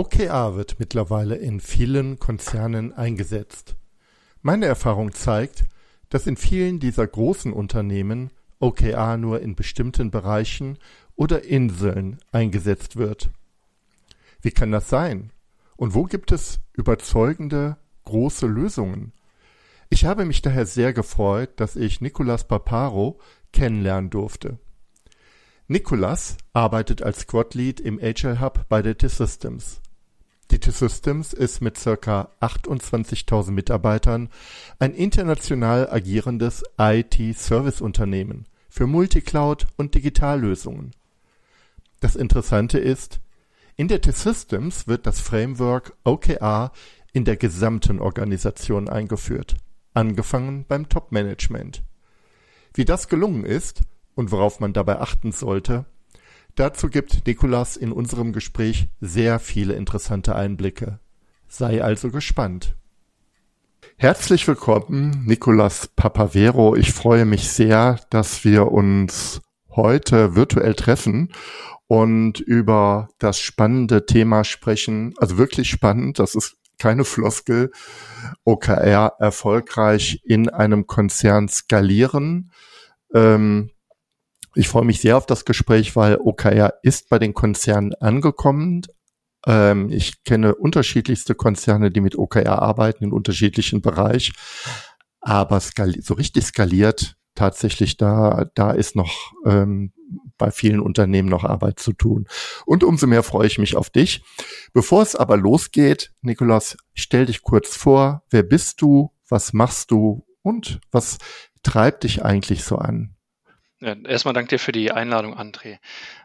OKR wird mittlerweile in vielen Konzernen eingesetzt. Meine Erfahrung zeigt, dass in vielen dieser großen Unternehmen OKR nur in bestimmten Bereichen oder Inseln eingesetzt wird. Wie kann das sein? Und wo gibt es überzeugende große Lösungen? Ich habe mich daher sehr gefreut, dass ich Nicolas Paparo kennenlernen durfte. Nicolas arbeitet als Squad Lead im Agile Hub bei der T-Systems. Die T-Systems ist mit circa 28.000 Mitarbeitern ein international agierendes IT-Service-Unternehmen für Multicloud und Digitallösungen. Das Interessante ist, in der T-Systems wird das Framework OKR in der gesamten Organisation eingeführt, angefangen beim Top-Management. Wie das gelungen ist, und worauf man dabei achten sollte. Dazu gibt Nikolas in unserem Gespräch sehr viele interessante Einblicke. Sei also gespannt. Herzlich willkommen, Nikolas Papavero. Ich freue mich sehr, dass wir uns heute virtuell treffen und über das spannende Thema sprechen. Also wirklich spannend, das ist keine Floskel. OKR erfolgreich in einem Konzern skalieren. Ähm, ich freue mich sehr auf das Gespräch, weil OKR ist bei den Konzernen angekommen. Ähm, ich kenne unterschiedlichste Konzerne, die mit OKR arbeiten in unterschiedlichen Bereich. Aber so richtig skaliert tatsächlich da, da ist noch ähm, bei vielen Unternehmen noch Arbeit zu tun. Und umso mehr freue ich mich auf dich. Bevor es aber losgeht, Nikolas, stell dich kurz vor. Wer bist du? Was machst du? Und was treibt dich eigentlich so an? Erstmal danke dir für die Einladung, André.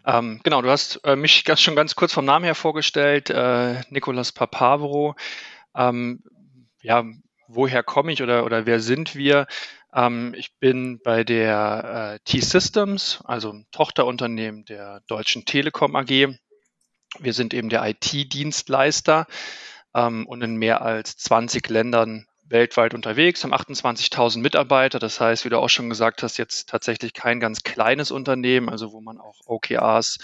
Ähm, genau, du hast äh, mich schon ganz kurz vom Namen her vorgestellt, äh, Nicolas Papavero. Ähm, ja, woher komme ich oder, oder wer sind wir? Ähm, ich bin bei der äh, T-Systems, also Tochterunternehmen der Deutschen Telekom AG. Wir sind eben der IT-Dienstleister ähm, und in mehr als 20 Ländern weltweit unterwegs, haben 28.000 Mitarbeiter. Das heißt, wie du auch schon gesagt hast, jetzt tatsächlich kein ganz kleines Unternehmen, also wo man auch OKRs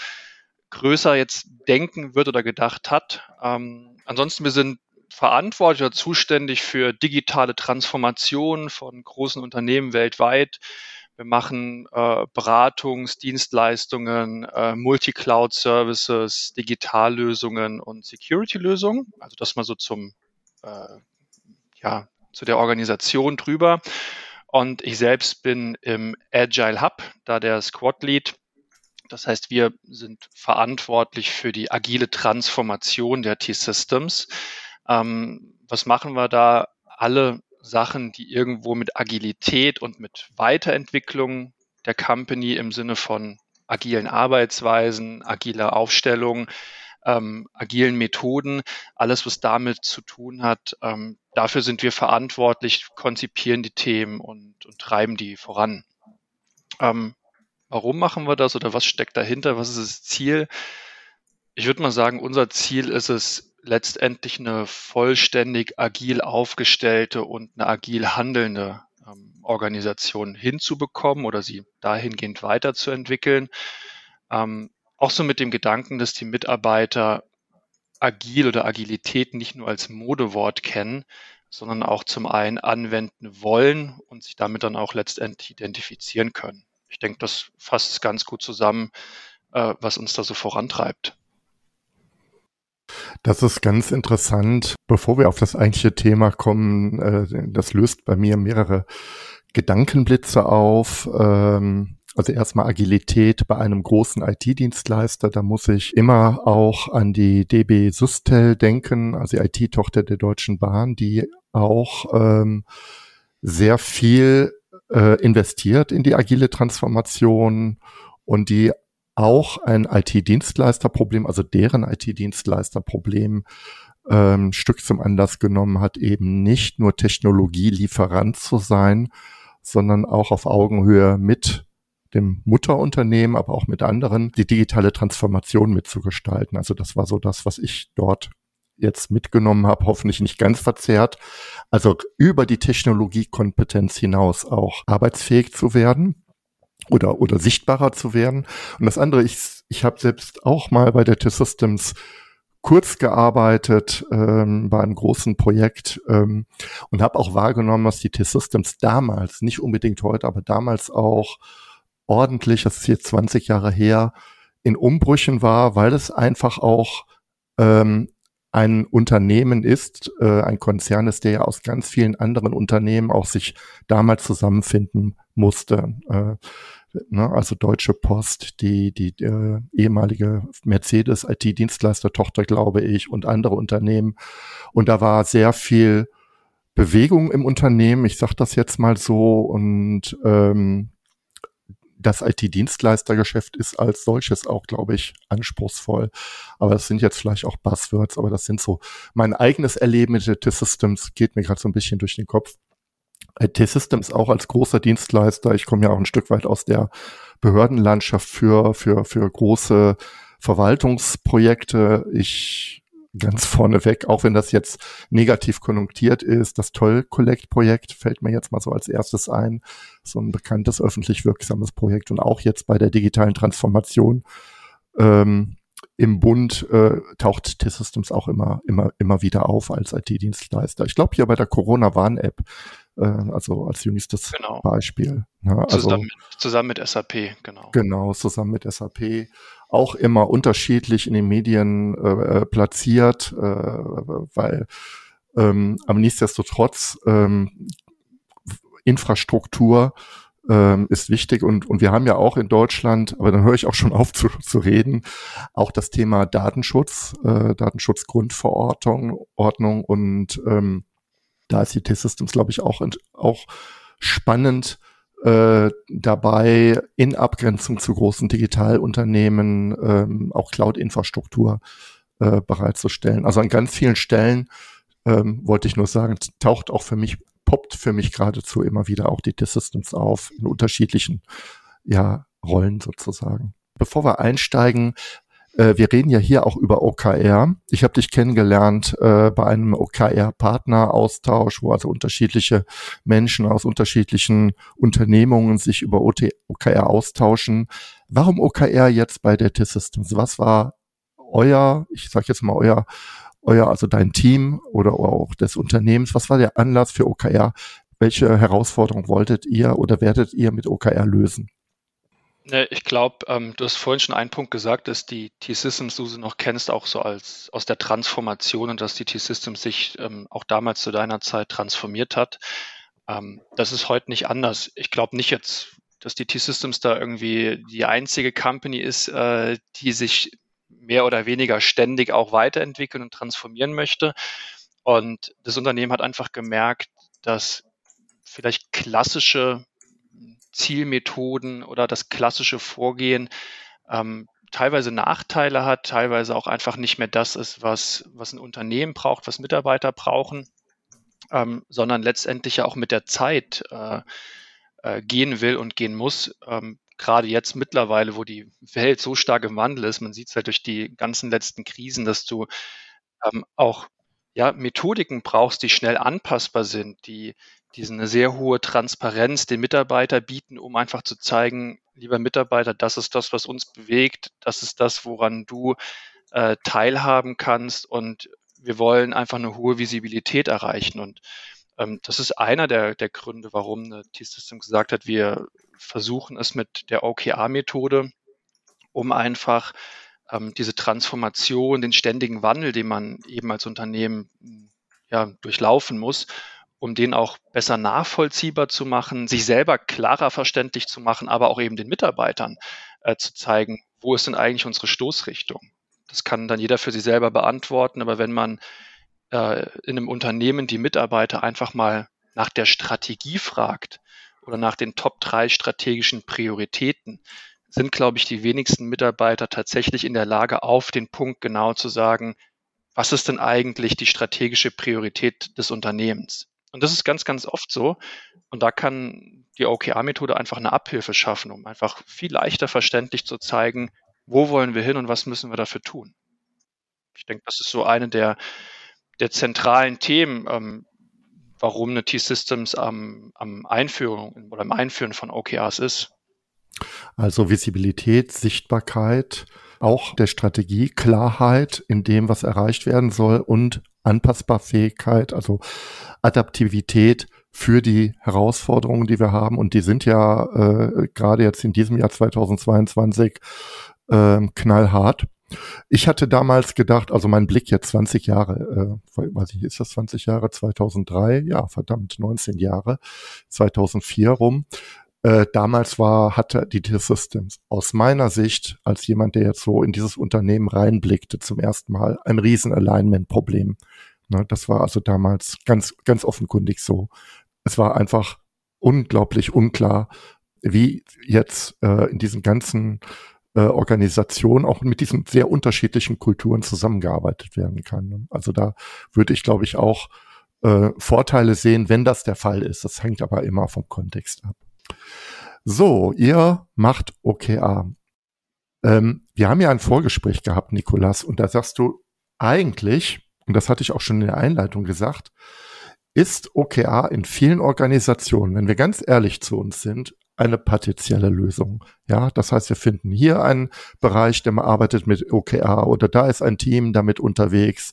größer jetzt denken wird oder gedacht hat. Ähm, ansonsten, wir sind verantwortlich oder zuständig für digitale Transformation von großen Unternehmen weltweit. Wir machen äh, Beratungsdienstleistungen, äh, Multi-Cloud-Services, Digitallösungen und Security-Lösungen. Also das mal so zum äh, ja, zu der Organisation drüber. Und ich selbst bin im Agile Hub, da der Squad Lead. Das heißt, wir sind verantwortlich für die agile Transformation der T-Systems. Ähm, was machen wir da? Alle Sachen, die irgendwo mit Agilität und mit Weiterentwicklung der Company im Sinne von agilen Arbeitsweisen, agiler Aufstellung, ähm, agilen Methoden, alles, was damit zu tun hat, ähm, dafür sind wir verantwortlich, konzipieren die Themen und, und treiben die voran. Ähm, warum machen wir das oder was steckt dahinter? Was ist das Ziel? Ich würde mal sagen, unser Ziel ist es, letztendlich eine vollständig agil aufgestellte und eine agil handelnde ähm, Organisation hinzubekommen oder sie dahingehend weiterzuentwickeln. Ähm, auch so mit dem Gedanken, dass die Mitarbeiter agil oder Agilität nicht nur als Modewort kennen, sondern auch zum einen anwenden wollen und sich damit dann auch letztendlich identifizieren können. Ich denke, das fasst ganz gut zusammen, äh, was uns da so vorantreibt. Das ist ganz interessant. Bevor wir auf das eigentliche Thema kommen, äh, das löst bei mir mehrere Gedankenblitze auf. Ähm, also erstmal Agilität bei einem großen IT-Dienstleister. Da muss ich immer auch an die DB Sustel denken, also die IT-Tochter der Deutschen Bahn, die auch ähm, sehr viel äh, investiert in die agile Transformation und die auch ein IT-Dienstleisterproblem, also deren IT-Dienstleisterproblem ähm, Stück zum Anlass genommen hat, eben nicht nur Technologielieferant zu sein, sondern auch auf Augenhöhe mit dem Mutterunternehmen, aber auch mit anderen, die digitale Transformation mitzugestalten. Also das war so das, was ich dort jetzt mitgenommen habe, hoffentlich nicht ganz verzerrt. Also über die Technologiekompetenz hinaus auch arbeitsfähig zu werden oder, oder sichtbarer zu werden. Und das andere, ich, ich habe selbst auch mal bei der T-Systems kurz gearbeitet ähm, bei einem großen Projekt ähm, und habe auch wahrgenommen, dass die T-Systems damals, nicht unbedingt heute, aber damals auch ordentlich, das ist jetzt 20 Jahre her, in Umbrüchen war, weil es einfach auch ähm, ein Unternehmen ist, äh, ein Konzern ist, der ja aus ganz vielen anderen Unternehmen auch sich damals zusammenfinden musste. Äh, ne, also Deutsche Post, die, die äh, ehemalige Mercedes IT-Dienstleister-Tochter, glaube ich, und andere Unternehmen. Und da war sehr viel Bewegung im Unternehmen, ich sage das jetzt mal so, und ähm, das IT-Dienstleistergeschäft ist als solches auch, glaube ich, anspruchsvoll. Aber das sind jetzt vielleicht auch Buzzwords, aber das sind so mein eigenes Erleben mit der T-Systems geht mir gerade so ein bisschen durch den Kopf. T-Systems auch als großer Dienstleister. Ich komme ja auch ein Stück weit aus der Behördenlandschaft für, für, für große Verwaltungsprojekte. Ich ganz vorneweg, auch wenn das jetzt negativ konjunktiert ist, das Toll-Collect-Projekt fällt mir jetzt mal so als erstes ein. So ein bekanntes öffentlich wirksames Projekt und auch jetzt bei der digitalen Transformation ähm, im Bund äh, taucht T-Systems auch immer, immer, immer wieder auf als IT-Dienstleister. Ich glaube hier bei der Corona-Warn-App, äh, also als jüngstes genau. Beispiel. Ne? Also, zusammen, zusammen mit SAP, genau. Genau, zusammen mit SAP auch immer unterschiedlich in den Medien äh, äh, platziert, äh, weil ähm, aber nichtsdestotrotz ähm, Infrastruktur ähm, ist wichtig und, und wir haben ja auch in Deutschland, aber dann höre ich auch schon auf zu, zu reden, auch das Thema Datenschutz, äh, Datenschutzgrundverordnung Ordnung und ähm, da ist die T-Systems, glaube ich, auch, auch spannend, äh, dabei, in Abgrenzung zu großen Digitalunternehmen ähm, auch Cloud-Infrastruktur äh, bereitzustellen. Also an ganz vielen Stellen ähm, wollte ich nur sagen, taucht auch für mich, poppt für mich geradezu immer wieder auch die T-Systems auf in unterschiedlichen ja, Rollen sozusagen. Bevor wir einsteigen, äh, wir reden ja hier auch über OKR. Ich habe dich kennengelernt äh, bei einem OKR-Partner-Austausch, wo also unterschiedliche Menschen aus unterschiedlichen Unternehmungen sich über OKR austauschen. Warum OKR jetzt bei der T-Systems? Was war euer, ich sage jetzt mal euer, euer, also dein Team oder auch des Unternehmens, was war der Anlass für OKR? Welche Herausforderung wolltet ihr oder werdet ihr mit OKR lösen? Ne, ich glaube, ähm, du hast vorhin schon einen Punkt gesagt, dass die T-Systems, du sie noch kennst, auch so als aus der Transformation und dass die T-Systems sich ähm, auch damals zu deiner Zeit transformiert hat. Ähm, das ist heute nicht anders. Ich glaube nicht jetzt, dass die T-Systems da irgendwie die einzige Company ist, äh, die sich mehr oder weniger ständig auch weiterentwickeln und transformieren möchte. Und das Unternehmen hat einfach gemerkt, dass vielleicht klassische Zielmethoden oder das klassische Vorgehen ähm, teilweise Nachteile hat, teilweise auch einfach nicht mehr das ist, was, was ein Unternehmen braucht, was Mitarbeiter brauchen, ähm, sondern letztendlich ja auch mit der Zeit äh, äh, gehen will und gehen muss. Ähm, Gerade jetzt mittlerweile, wo die Welt so stark im Wandel ist, man sieht es halt durch die ganzen letzten Krisen, dass du ähm, auch ja, Methodiken brauchst, die schnell anpassbar sind, die, die eine sehr hohe Transparenz den Mitarbeiter bieten, um einfach zu zeigen, lieber Mitarbeiter, das ist das, was uns bewegt, das ist das, woran du äh, teilhaben kannst und wir wollen einfach eine hohe Visibilität erreichen. Und ähm, das ist einer der, der Gründe, warum T-System gesagt hat, wir versuchen es mit der OKR-Methode, um einfach ähm, diese Transformation, den ständigen Wandel, den man eben als Unternehmen ja, durchlaufen muss, um den auch besser nachvollziehbar zu machen, sich selber klarer verständlich zu machen, aber auch eben den Mitarbeitern äh, zu zeigen, wo ist denn eigentlich unsere Stoßrichtung. Das kann dann jeder für sich selber beantworten, aber wenn man äh, in einem Unternehmen die Mitarbeiter einfach mal nach der Strategie fragt oder nach den Top drei strategischen Prioritäten, sind, glaube ich, die wenigsten Mitarbeiter tatsächlich in der Lage, auf den Punkt genau zu sagen, was ist denn eigentlich die strategische Priorität des Unternehmens? Und das ist ganz, ganz oft so. Und da kann die OKR-Methode einfach eine Abhilfe schaffen, um einfach viel leichter verständlich zu zeigen, wo wollen wir hin und was müssen wir dafür tun. Ich denke, das ist so eine der, der zentralen Themen, ähm, warum eine T-Systems am, am Einführung oder am Einführen von OKRs ist. Also Visibilität, Sichtbarkeit, auch der Strategie, Klarheit in dem, was erreicht werden soll und Anpassbarfähigkeit, also Adaptivität für die Herausforderungen, die wir haben. Und die sind ja äh, gerade jetzt in diesem Jahr 2022 äh, knallhart. Ich hatte damals gedacht, also mein Blick jetzt 20 Jahre, äh, weiß ich, ist das 20 Jahre? 2003? Ja, verdammt, 19 Jahre, 2004 rum. Äh, damals war, hatte die T-Systems aus meiner Sicht, als jemand, der jetzt so in dieses Unternehmen reinblickte, zum ersten Mal ein riesen Alignment-Problem. Ne, das war also damals ganz, ganz offenkundig so. Es war einfach unglaublich unklar, wie jetzt äh, in diesen ganzen äh, Organisationen auch mit diesen sehr unterschiedlichen Kulturen zusammengearbeitet werden kann. Ne? Also da würde ich, glaube ich, auch äh, Vorteile sehen, wenn das der Fall ist. Das hängt aber immer vom Kontext ab. So, ihr macht OKA. Ähm, wir haben ja ein Vorgespräch gehabt, Nikolas, und da sagst du eigentlich, und das hatte ich auch schon in der Einleitung gesagt, ist OKA in vielen Organisationen, wenn wir ganz ehrlich zu uns sind, eine partielle Lösung. Ja, das heißt, wir finden hier einen Bereich, der arbeitet mit OKA oder da ist ein Team damit unterwegs.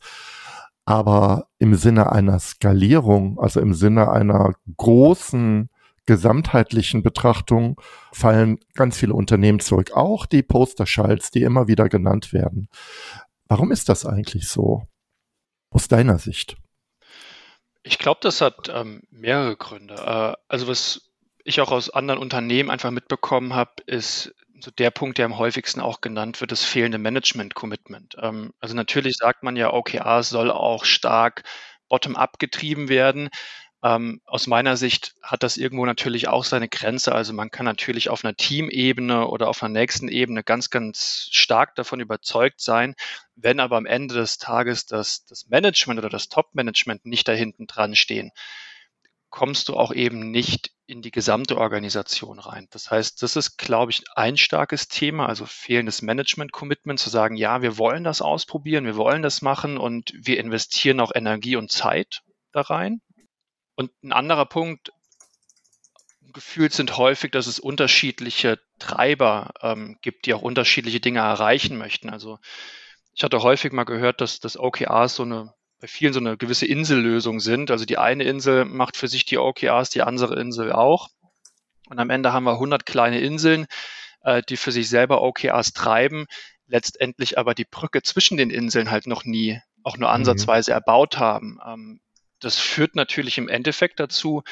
Aber im Sinne einer Skalierung, also im Sinne einer großen gesamtheitlichen Betrachtung fallen ganz viele Unternehmen zurück. Auch die Poster-Schalts, die immer wieder genannt werden. Warum ist das eigentlich so? Aus deiner Sicht? Ich glaube, das hat ähm, mehrere Gründe. Äh, also was ich auch aus anderen Unternehmen einfach mitbekommen habe, ist so der Punkt, der am häufigsten auch genannt wird, das fehlende Management-Commitment. Ähm, also natürlich sagt man ja, OKRs soll auch stark bottom-up getrieben werden. Ähm, aus meiner Sicht hat das irgendwo natürlich auch seine Grenze. Also man kann natürlich auf einer Teamebene oder auf einer nächsten Ebene ganz, ganz stark davon überzeugt sein. Wenn aber am Ende des Tages das, das Management oder das Top-Management nicht da hinten dran stehen, kommst du auch eben nicht in die gesamte Organisation rein. Das heißt, das ist, glaube ich, ein starkes Thema, also fehlendes Management-Commitment, zu sagen, ja, wir wollen das ausprobieren, wir wollen das machen und wir investieren auch Energie und Zeit da rein. Und ein anderer Punkt, gefühlt sind häufig, dass es unterschiedliche Treiber ähm, gibt, die auch unterschiedliche Dinge erreichen möchten. Also ich hatte häufig mal gehört, dass das OKRs so eine bei vielen so eine gewisse Insellösung sind. Also die eine Insel macht für sich die OKRs, die andere Insel auch. Und am Ende haben wir 100 kleine Inseln, äh, die für sich selber OKRs treiben, letztendlich aber die Brücke zwischen den Inseln halt noch nie, auch nur mhm. ansatzweise mhm. erbaut haben. Ähm, das führt natürlich im Endeffekt dazu,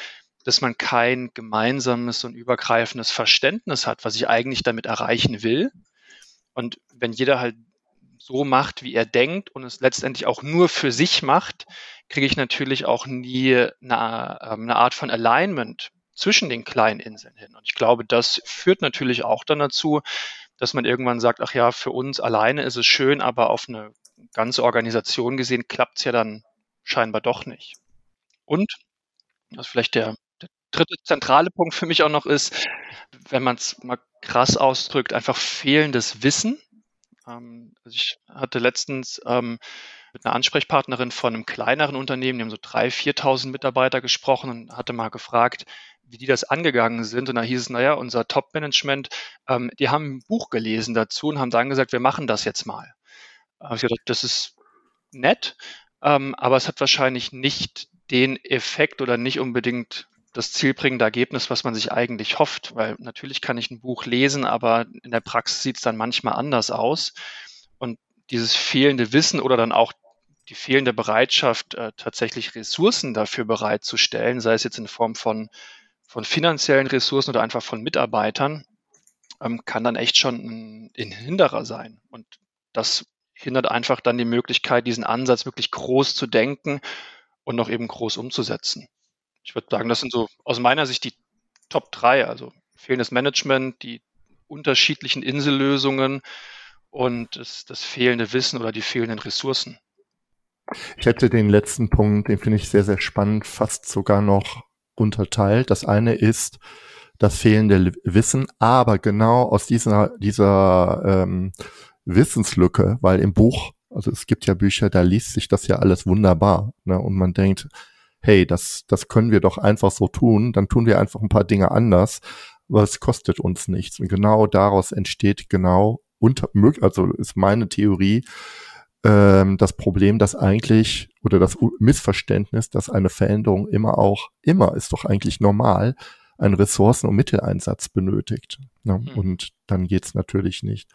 dass man kein gemeinsames und übergreifendes Verständnis hat, was ich eigentlich damit erreichen will. Und wenn jeder halt so macht, wie er denkt und es letztendlich auch nur für sich macht, kriege ich natürlich auch nie eine, ähm, eine Art von Alignment zwischen den kleinen Inseln hin. Und ich glaube, das führt natürlich auch dann dazu, dass man irgendwann sagt, ach ja, für uns alleine ist es schön, aber auf eine ganze Organisation gesehen klappt es ja dann scheinbar doch nicht. Und, was vielleicht der, der dritte zentrale Punkt für mich auch noch ist, wenn man es mal krass ausdrückt, einfach fehlendes Wissen. Ähm, also ich hatte letztens ähm, mit einer Ansprechpartnerin von einem kleineren Unternehmen, die haben so 3.000, 4.000 Mitarbeiter gesprochen und hatte mal gefragt, wie die das angegangen sind. Und da hieß es, naja, unser Top-Management, ähm, die haben ein Buch gelesen dazu und haben dann gesagt, wir machen das jetzt mal. Ich gedacht, das ist nett, ähm, aber es hat wahrscheinlich nicht den Effekt oder nicht unbedingt das zielbringende Ergebnis, was man sich eigentlich hofft. Weil natürlich kann ich ein Buch lesen, aber in der Praxis sieht es dann manchmal anders aus. Und dieses fehlende Wissen oder dann auch die fehlende Bereitschaft, äh, tatsächlich Ressourcen dafür bereitzustellen, sei es jetzt in Form von, von finanziellen Ressourcen oder einfach von Mitarbeitern, ähm, kann dann echt schon ein, ein Hinderer sein. Und das hindert einfach dann die Möglichkeit, diesen Ansatz wirklich groß zu denken und noch eben groß umzusetzen. Ich würde sagen, das sind so aus meiner Sicht die Top 3, also fehlendes Management, die unterschiedlichen Insellösungen und das, das fehlende Wissen oder die fehlenden Ressourcen. Ich hätte den letzten Punkt, den finde ich sehr, sehr spannend, fast sogar noch unterteilt. Das eine ist das fehlende Wissen, aber genau aus dieser, dieser ähm, Wissenslücke, weil im Buch, also es gibt ja Bücher, da liest sich das ja alles wunderbar. Ne? Und man denkt, hey, das, das können wir doch einfach so tun, dann tun wir einfach ein paar Dinge anders, aber es kostet uns nichts. Und genau daraus entsteht genau unter, also ist meine Theorie, ähm, das Problem, dass eigentlich oder das Missverständnis, dass eine Veränderung immer auch, immer ist doch eigentlich normal, einen Ressourcen- und Mitteleinsatz benötigt. Ne? Mhm. Und dann geht's natürlich nicht.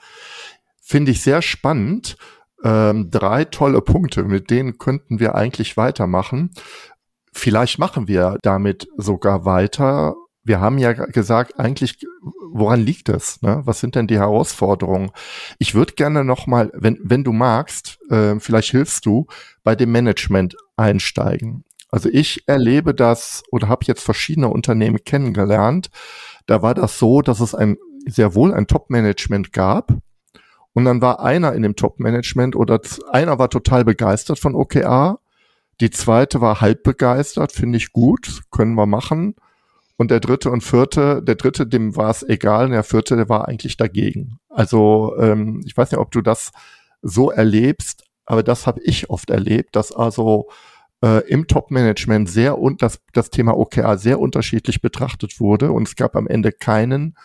Finde ich sehr spannend. Ähm, drei tolle Punkte, mit denen könnten wir eigentlich weitermachen. Vielleicht machen wir damit sogar weiter. Wir haben ja gesagt, eigentlich, woran liegt es? Ne? Was sind denn die Herausforderungen? Ich würde gerne noch mal, wenn, wenn du magst, äh, vielleicht hilfst du, bei dem Management einsteigen. Also ich erlebe das oder habe jetzt verschiedene Unternehmen kennengelernt. Da war das so, dass es ein sehr wohl ein Top-Management gab. Und dann war einer in dem Top-Management oder einer war total begeistert von OKR die zweite war halb begeistert, finde ich gut, können wir machen. Und der dritte und vierte, der dritte, dem war es egal, und der vierte, der war eigentlich dagegen. Also ähm, ich weiß nicht, ob du das so erlebst, aber das habe ich oft erlebt, dass also äh, im Top-Management sehr und das, das Thema OKR sehr unterschiedlich betrachtet wurde und es gab am Ende keinen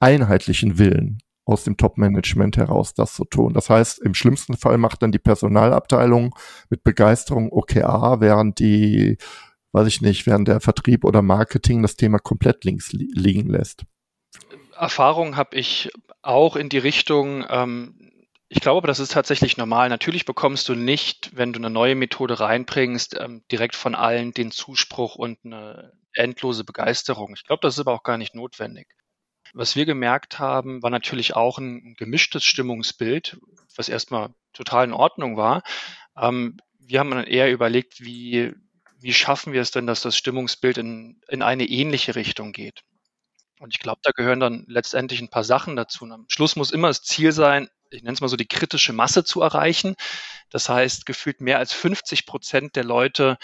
einheitlichen Willen aus dem Top-Management heraus das zu tun. Das heißt, im schlimmsten Fall macht dann die Personalabteilung mit Begeisterung OKA, während die, weiß ich nicht, während der Vertrieb oder Marketing das Thema komplett links li liegen lässt. Erfahrung habe ich auch in die Richtung, ähm, ich glaube, das ist tatsächlich normal. Natürlich bekommst du nicht, wenn du eine neue Methode reinbringst, ähm, direkt von allen den Zuspruch und eine endlose Begeisterung. Ich glaube, das ist aber auch gar nicht notwendig. Was wir gemerkt haben, war natürlich auch ein gemischtes Stimmungsbild, was erstmal total in Ordnung war. Ähm, wir haben dann eher überlegt, wie, wie schaffen wir es denn, dass das Stimmungsbild in, in eine ähnliche Richtung geht. Und ich glaube, da gehören dann letztendlich ein paar Sachen dazu. Und am Schluss muss immer das Ziel sein, ich nenne es mal so, die kritische Masse zu erreichen. Das heißt, gefühlt mehr als 50 Prozent der Leute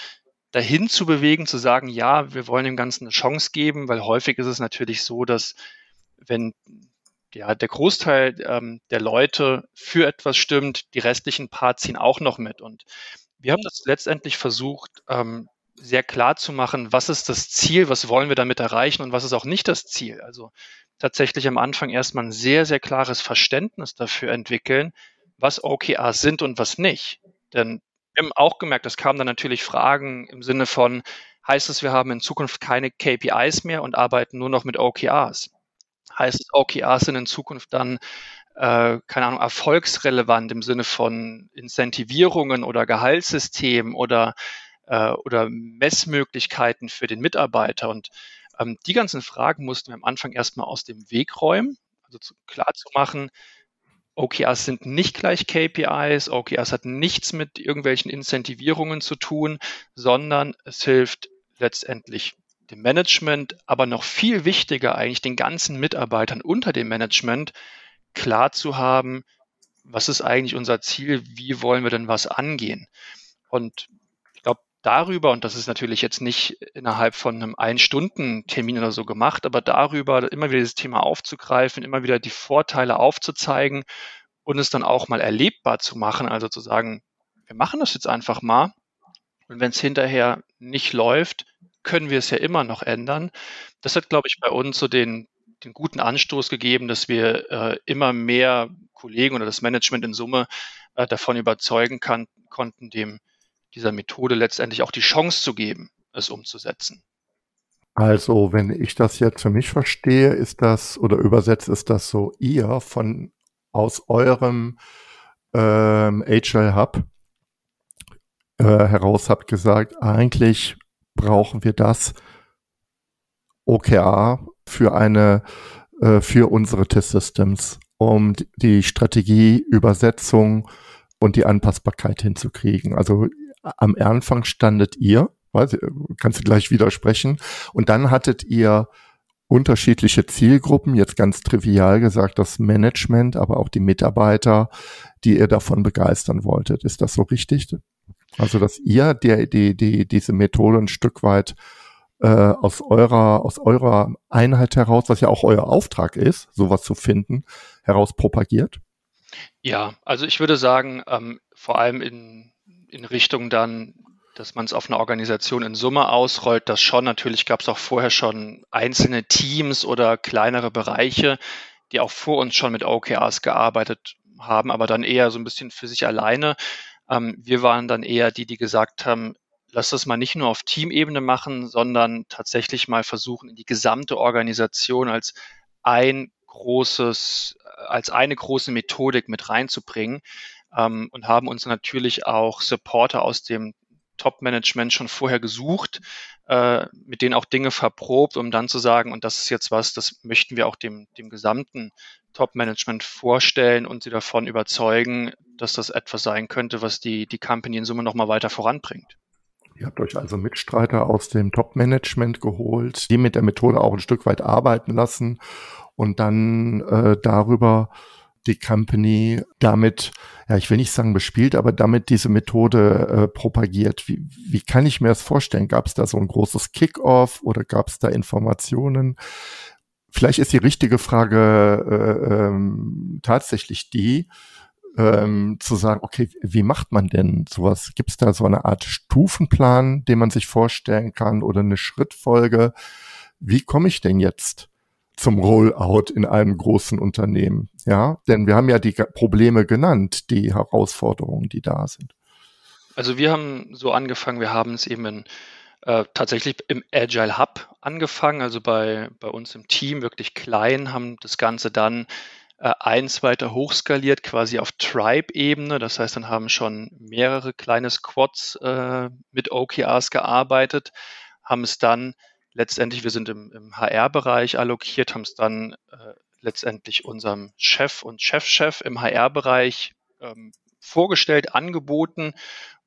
dahin zu bewegen, zu sagen, ja, wir wollen dem Ganzen eine Chance geben, weil häufig ist es natürlich so, dass wenn ja, der Großteil ähm, der Leute für etwas stimmt, die restlichen paar ziehen auch noch mit. Und wir haben das letztendlich versucht, ähm, sehr klar zu machen, was ist das Ziel, was wollen wir damit erreichen und was ist auch nicht das Ziel. Also tatsächlich am Anfang erstmal ein sehr, sehr klares Verständnis dafür entwickeln, was OKRs sind und was nicht. Denn wir haben auch gemerkt, es kamen dann natürlich Fragen im Sinne von, heißt es, wir haben in Zukunft keine KPIs mehr und arbeiten nur noch mit OKRs? Heißt OKRs sind in Zukunft dann äh, keine Ahnung, erfolgsrelevant im Sinne von Incentivierungen oder Gehaltssystemen oder, äh, oder Messmöglichkeiten für den Mitarbeiter. Und ähm, die ganzen Fragen mussten wir am Anfang erstmal aus dem Weg räumen, also zu, klar OKRs sind nicht gleich KPIs, OKRs hat nichts mit irgendwelchen Incentivierungen zu tun, sondern es hilft letztendlich dem Management, aber noch viel wichtiger eigentlich den ganzen Mitarbeitern unter dem Management klar zu haben, was ist eigentlich unser Ziel, wie wollen wir denn was angehen. Und ich glaube, darüber, und das ist natürlich jetzt nicht innerhalb von einem Ein-Stunden-Termin oder so gemacht, aber darüber immer wieder dieses Thema aufzugreifen, immer wieder die Vorteile aufzuzeigen und es dann auch mal erlebbar zu machen, also zu sagen, wir machen das jetzt einfach mal. Und wenn es hinterher nicht läuft, können wir es ja immer noch ändern. Das hat, glaube ich, bei uns so den, den guten Anstoß gegeben, dass wir äh, immer mehr Kollegen oder das Management in Summe äh, davon überzeugen kann, konnten, dem dieser Methode letztendlich auch die Chance zu geben, es umzusetzen. Also, wenn ich das jetzt für mich verstehe, ist das oder übersetzt ist das so, ihr von aus eurem ähm, HL Hub äh, heraus habt gesagt, eigentlich brauchen wir das OKR für eine äh, für unsere Test-Systems, um die Strategie, Übersetzung und die Anpassbarkeit hinzukriegen. Also am Anfang standet ihr, weiß, kannst du gleich widersprechen, und dann hattet ihr unterschiedliche Zielgruppen, jetzt ganz trivial gesagt das Management, aber auch die Mitarbeiter, die ihr davon begeistern wolltet. Ist das so richtig? Also dass ihr die, die, die, diese Methode ein Stück weit äh, aus eurer aus eurer Einheit heraus, was ja auch euer Auftrag ist, sowas zu finden, heraus propagiert? Ja, also ich würde sagen, ähm, vor allem in, in Richtung dann, dass man es auf eine Organisation in Summe ausrollt, das schon. Natürlich gab es auch vorher schon einzelne Teams oder kleinere Bereiche, die auch vor uns schon mit OKRs gearbeitet haben, aber dann eher so ein bisschen für sich alleine. Ähm, wir waren dann eher die, die gesagt haben, lass das mal nicht nur auf Teamebene machen, sondern tatsächlich mal versuchen, in die gesamte Organisation als ein großes, als eine große Methodik mit reinzubringen. Ähm, und haben uns natürlich auch Supporter aus dem Top-Management schon vorher gesucht, äh, mit denen auch Dinge verprobt, um dann zu sagen, und das ist jetzt was, das möchten wir auch dem, dem gesamten Top-Management vorstellen und sie davon überzeugen, dass das etwas sein könnte, was die, die Company in Summe nochmal weiter voranbringt. Ihr habt euch also Mitstreiter aus dem Top-Management geholt, die mit der Methode auch ein Stück weit arbeiten lassen und dann äh, darüber die Company damit, ja, ich will nicht sagen bespielt, aber damit diese Methode äh, propagiert. Wie, wie kann ich mir das vorstellen? Gab es da so ein großes Kick-off oder gab es da Informationen? Vielleicht ist die richtige Frage äh, ähm, tatsächlich die, ähm, zu sagen, okay, wie macht man denn sowas? Gibt es da so eine Art Stufenplan, den man sich vorstellen kann oder eine Schrittfolge? Wie komme ich denn jetzt zum Rollout in einem großen Unternehmen? Ja, denn wir haben ja die Probleme genannt, die Herausforderungen, die da sind. Also wir haben so angefangen, wir haben es eben in, äh, tatsächlich im Agile Hub angefangen, also bei, bei uns im Team wirklich klein, haben das Ganze dann äh, eins weiter hochskaliert, quasi auf Tribe-Ebene. Das heißt, dann haben schon mehrere kleine Squads äh, mit OKRs gearbeitet, haben es dann letztendlich, wir sind im, im HR-Bereich allokiert, haben es dann äh, letztendlich unserem Chef und Chefchef im HR-Bereich ähm, vorgestellt, angeboten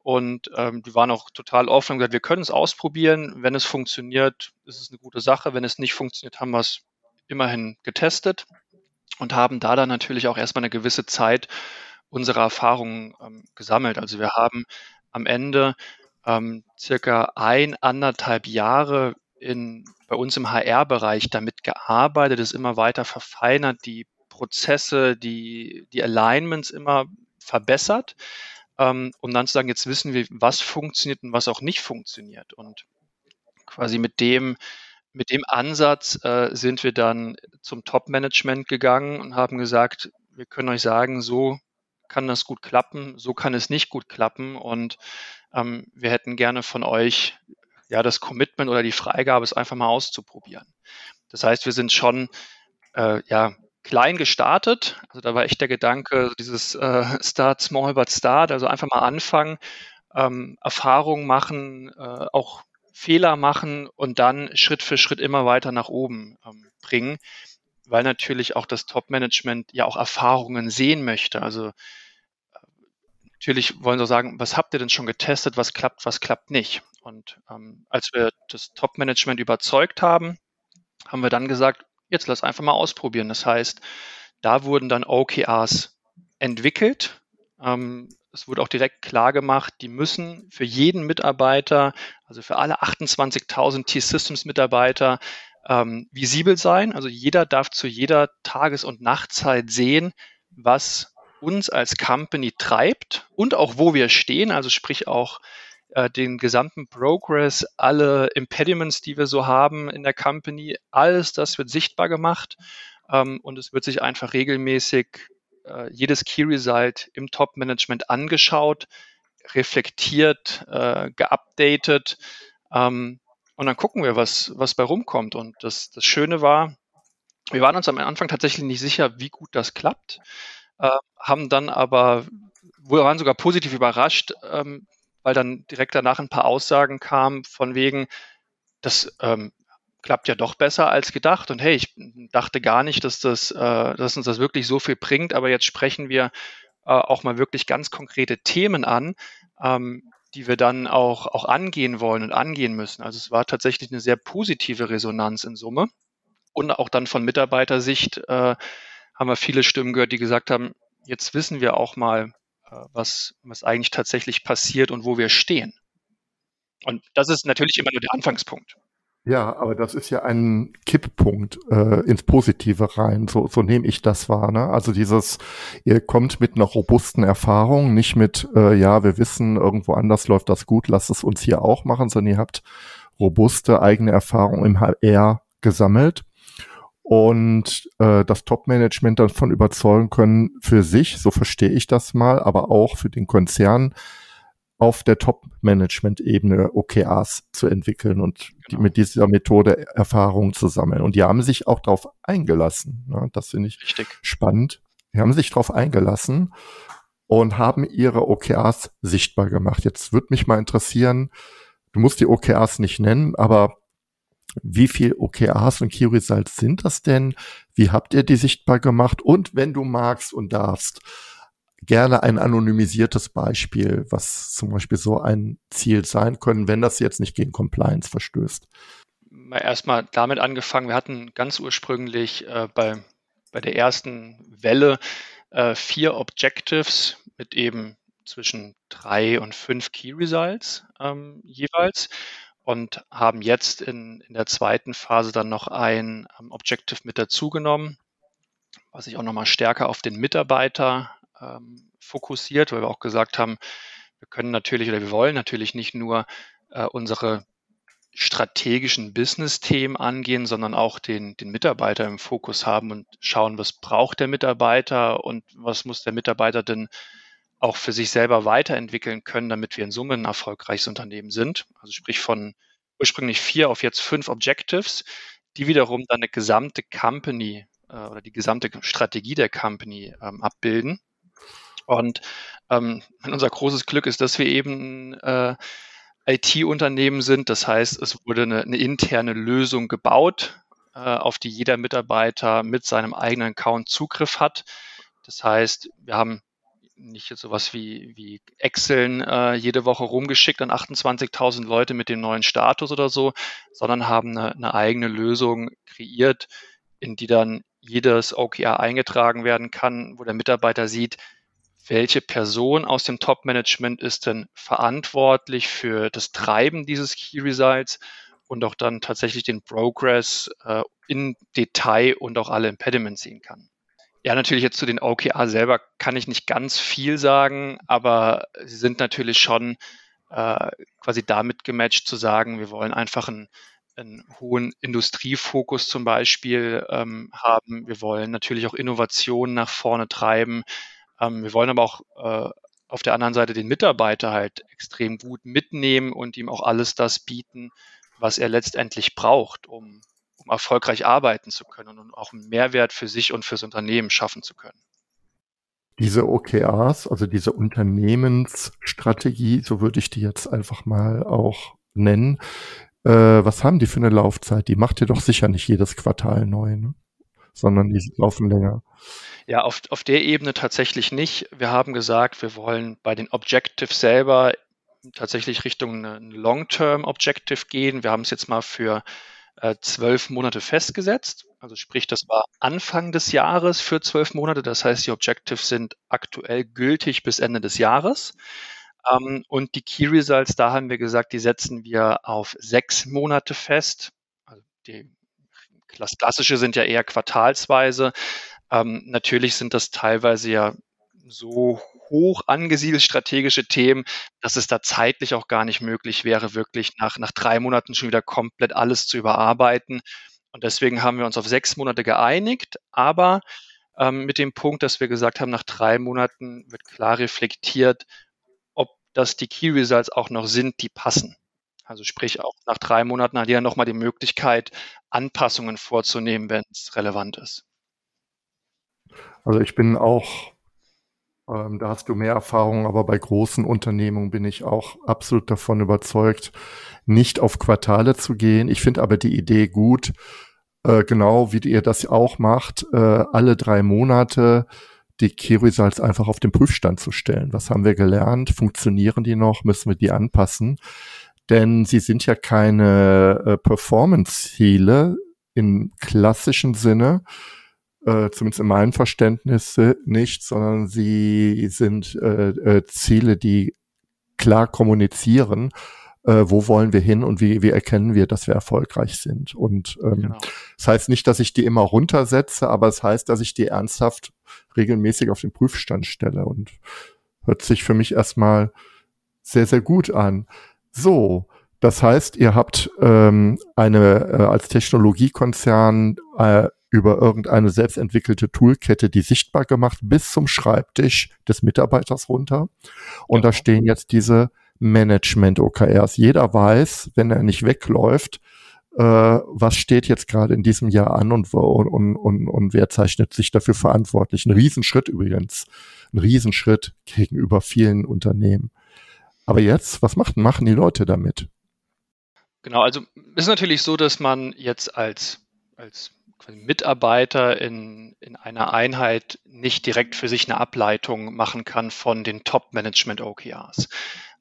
und ähm, die waren auch total offen und gesagt, wir können es ausprobieren. Wenn es funktioniert, ist es eine gute Sache. Wenn es nicht funktioniert, haben wir es immerhin getestet und haben da dann natürlich auch erstmal eine gewisse Zeit unsere Erfahrungen ähm, gesammelt. Also wir haben am Ende ähm, circa ein, anderthalb Jahre in, bei uns im HR-Bereich damit gearbeitet, es immer weiter verfeinert, die Prozesse, die, die Alignments immer verbessert, ähm, um dann zu sagen, jetzt wissen wir, was funktioniert und was auch nicht funktioniert. Und quasi mit dem mit dem Ansatz äh, sind wir dann zum Top-Management gegangen und haben gesagt, wir können euch sagen, so kann das gut klappen, so kann es nicht gut klappen und ähm, wir hätten gerne von euch ja das Commitment oder die Freigabe, es einfach mal auszuprobieren. Das heißt, wir sind schon äh, ja klein gestartet. Also da war echt der Gedanke, dieses äh, Start small but start, also einfach mal anfangen, ähm, Erfahrungen machen, äh, auch Fehler machen und dann Schritt für Schritt immer weiter nach oben ähm, bringen, weil natürlich auch das Top-Management ja auch Erfahrungen sehen möchte. Also äh, natürlich wollen sie sagen, was habt ihr denn schon getestet, was klappt, was klappt nicht. Und ähm, als wir das Top-Management überzeugt haben, haben wir dann gesagt, jetzt lass einfach mal ausprobieren. Das heißt, da wurden dann OKRs entwickelt. Ähm, es wurde auch direkt klar gemacht, die müssen für jeden Mitarbeiter, also für alle 28.000 T-Systems-Mitarbeiter, ähm, visibel sein. Also jeder darf zu jeder Tages- und Nachtzeit sehen, was uns als Company treibt und auch wo wir stehen, also sprich auch äh, den gesamten Progress, alle Impediments, die wir so haben in der Company, alles das wird sichtbar gemacht ähm, und es wird sich einfach regelmäßig äh, jedes Key Result im Top-Management angeschaut, reflektiert, äh, geupdatet. Ähm, und dann gucken wir, was, was bei rumkommt. Und das, das Schöne war, wir waren uns am Anfang tatsächlich nicht sicher, wie gut das klappt, äh, haben dann aber, wir waren sogar positiv überrascht, ähm, weil dann direkt danach ein paar Aussagen kamen von wegen, das ähm, klappt ja doch besser als gedacht. Und hey, ich dachte gar nicht, dass, das, äh, dass uns das wirklich so viel bringt, aber jetzt sprechen wir äh, auch mal wirklich ganz konkrete Themen an, ähm, die wir dann auch, auch angehen wollen und angehen müssen. Also es war tatsächlich eine sehr positive Resonanz in Summe. Und auch dann von Mitarbeitersicht äh, haben wir viele Stimmen gehört, die gesagt haben, jetzt wissen wir auch mal, was, was eigentlich tatsächlich passiert und wo wir stehen. Und das ist natürlich immer nur der Anfangspunkt. Ja, aber das ist ja ein Kipppunkt äh, ins Positive rein. So, so nehme ich das wahr. Ne? Also dieses, ihr kommt mit einer robusten Erfahrung, nicht mit, äh, ja, wir wissen, irgendwo anders läuft das gut, lasst es uns hier auch machen, sondern ihr habt robuste eigene Erfahrung im HR gesammelt und äh, das Top-Management davon überzeugen können für sich, so verstehe ich das mal, aber auch für den Konzern auf der Top-Management-Ebene OKRs zu entwickeln und genau. die, mit dieser Methode Erfahrungen zu sammeln. Und die haben sich auch darauf eingelassen. Ne? Das finde ich Richtig. spannend. Die haben sich darauf eingelassen und haben ihre OKRs sichtbar gemacht. Jetzt würde mich mal interessieren, du musst die OKRs nicht nennen, aber wie viel OKRs und Key Results sind das denn? Wie habt ihr die sichtbar gemacht? Und wenn du magst und darfst, gerne ein anonymisiertes Beispiel, was zum Beispiel so ein Ziel sein können, wenn das jetzt nicht gegen Compliance verstößt. Erstmal damit angefangen, wir hatten ganz ursprünglich äh, bei, bei der ersten Welle äh, vier Objectives mit eben zwischen drei und fünf Key Results ähm, jeweils und haben jetzt in, in der zweiten Phase dann noch ein um, Objective mit dazugenommen, was sich auch nochmal stärker auf den Mitarbeiter ähm, fokussiert, weil wir auch gesagt haben, wir können natürlich oder wir wollen natürlich nicht nur äh, unsere strategischen Business-Themen angehen, sondern auch den, den Mitarbeiter im Fokus haben und schauen, was braucht der Mitarbeiter und was muss der Mitarbeiter denn auch für sich selber weiterentwickeln können, damit wir in Summe ein erfolgreiches Unternehmen sind. Also sprich von ursprünglich vier auf jetzt fünf Objectives, die wiederum dann eine gesamte Company äh, oder die gesamte Strategie der Company ähm, abbilden. Und ähm, unser großes Glück ist, dass wir eben äh, IT-Unternehmen sind. Das heißt, es wurde eine, eine interne Lösung gebaut, äh, auf die jeder Mitarbeiter mit seinem eigenen Account Zugriff hat. Das heißt, wir haben nicht jetzt sowas wie, wie Excel äh, jede Woche rumgeschickt an 28.000 Leute mit dem neuen Status oder so, sondern haben eine, eine eigene Lösung kreiert, in die dann jedes OKR eingetragen werden kann, wo der Mitarbeiter sieht, welche Person aus dem Top-Management ist denn verantwortlich für das Treiben dieses Key Results und auch dann tatsächlich den Progress äh, in Detail und auch alle Impediments sehen kann. Ja, natürlich jetzt zu den OKR selber kann ich nicht ganz viel sagen, aber sie sind natürlich schon äh, quasi damit gematcht zu sagen, wir wollen einfach einen, einen hohen Industriefokus zum Beispiel ähm, haben. Wir wollen natürlich auch Innovationen nach vorne treiben. Ähm, wir wollen aber auch äh, auf der anderen Seite den Mitarbeiter halt extrem gut mitnehmen und ihm auch alles das bieten, was er letztendlich braucht, um um erfolgreich arbeiten zu können und auch einen Mehrwert für sich und fürs Unternehmen schaffen zu können. Diese OKRs, also diese Unternehmensstrategie, so würde ich die jetzt einfach mal auch nennen. Äh, was haben die für eine Laufzeit? Die macht ihr doch sicher nicht jedes Quartal neu, ne? sondern die laufen länger. Ja, auf, auf der Ebene tatsächlich nicht. Wir haben gesagt, wir wollen bei den Objectives selber tatsächlich Richtung ein Long-Term Objective gehen. Wir haben es jetzt mal für zwölf Monate festgesetzt. Also sprich, das war Anfang des Jahres für zwölf Monate. Das heißt, die Objectives sind aktuell gültig bis Ende des Jahres. Ähm, und die Key Results, da haben wir gesagt, die setzen wir auf sechs Monate fest. Also die klassische sind ja eher quartalsweise. Ähm, natürlich sind das teilweise ja so hoch angesiedelt strategische Themen, dass es da zeitlich auch gar nicht möglich wäre, wirklich nach, nach drei Monaten schon wieder komplett alles zu überarbeiten. Und deswegen haben wir uns auf sechs Monate geeinigt, aber ähm, mit dem Punkt, dass wir gesagt haben, nach drei Monaten wird klar reflektiert, ob das die Key Results auch noch sind, die passen. Also sprich, auch nach drei Monaten hat jeder nochmal die Möglichkeit, Anpassungen vorzunehmen, wenn es relevant ist. Also ich bin auch ähm, da hast du mehr Erfahrung, aber bei großen Unternehmungen bin ich auch absolut davon überzeugt, nicht auf Quartale zu gehen. Ich finde aber die Idee gut, äh, genau wie ihr das auch macht, äh, alle drei Monate die Key Results einfach auf den Prüfstand zu stellen. Was haben wir gelernt? Funktionieren die noch? Müssen wir die anpassen? Denn sie sind ja keine äh, Performance-Ziele im klassischen Sinne, äh, zumindest in meinem Verständnis nicht, sondern sie sind äh, äh, Ziele, die klar kommunizieren, äh, wo wollen wir hin und wie, wie erkennen wir, dass wir erfolgreich sind. Und ähm, genau. das heißt nicht, dass ich die immer runtersetze, aber es das heißt, dass ich die ernsthaft regelmäßig auf den Prüfstand stelle und hört sich für mich erstmal sehr, sehr gut an. So, das heißt, ihr habt ähm, eine äh, als Technologiekonzern äh, über irgendeine selbstentwickelte Toolkette die sichtbar gemacht bis zum Schreibtisch des Mitarbeiters runter. Und ja. da stehen jetzt diese Management-OKRs. Jeder weiß, wenn er nicht wegläuft, äh, was steht jetzt gerade in diesem Jahr an und, und, und, und wer zeichnet sich dafür verantwortlich. Ein Riesenschritt übrigens. Ein Riesenschritt gegenüber vielen Unternehmen. Aber jetzt, was machen, machen die Leute damit? Genau, also es ist natürlich so, dass man jetzt als, als Mitarbeiter in, in einer Einheit nicht direkt für sich eine Ableitung machen kann von den Top-Management-OKRs.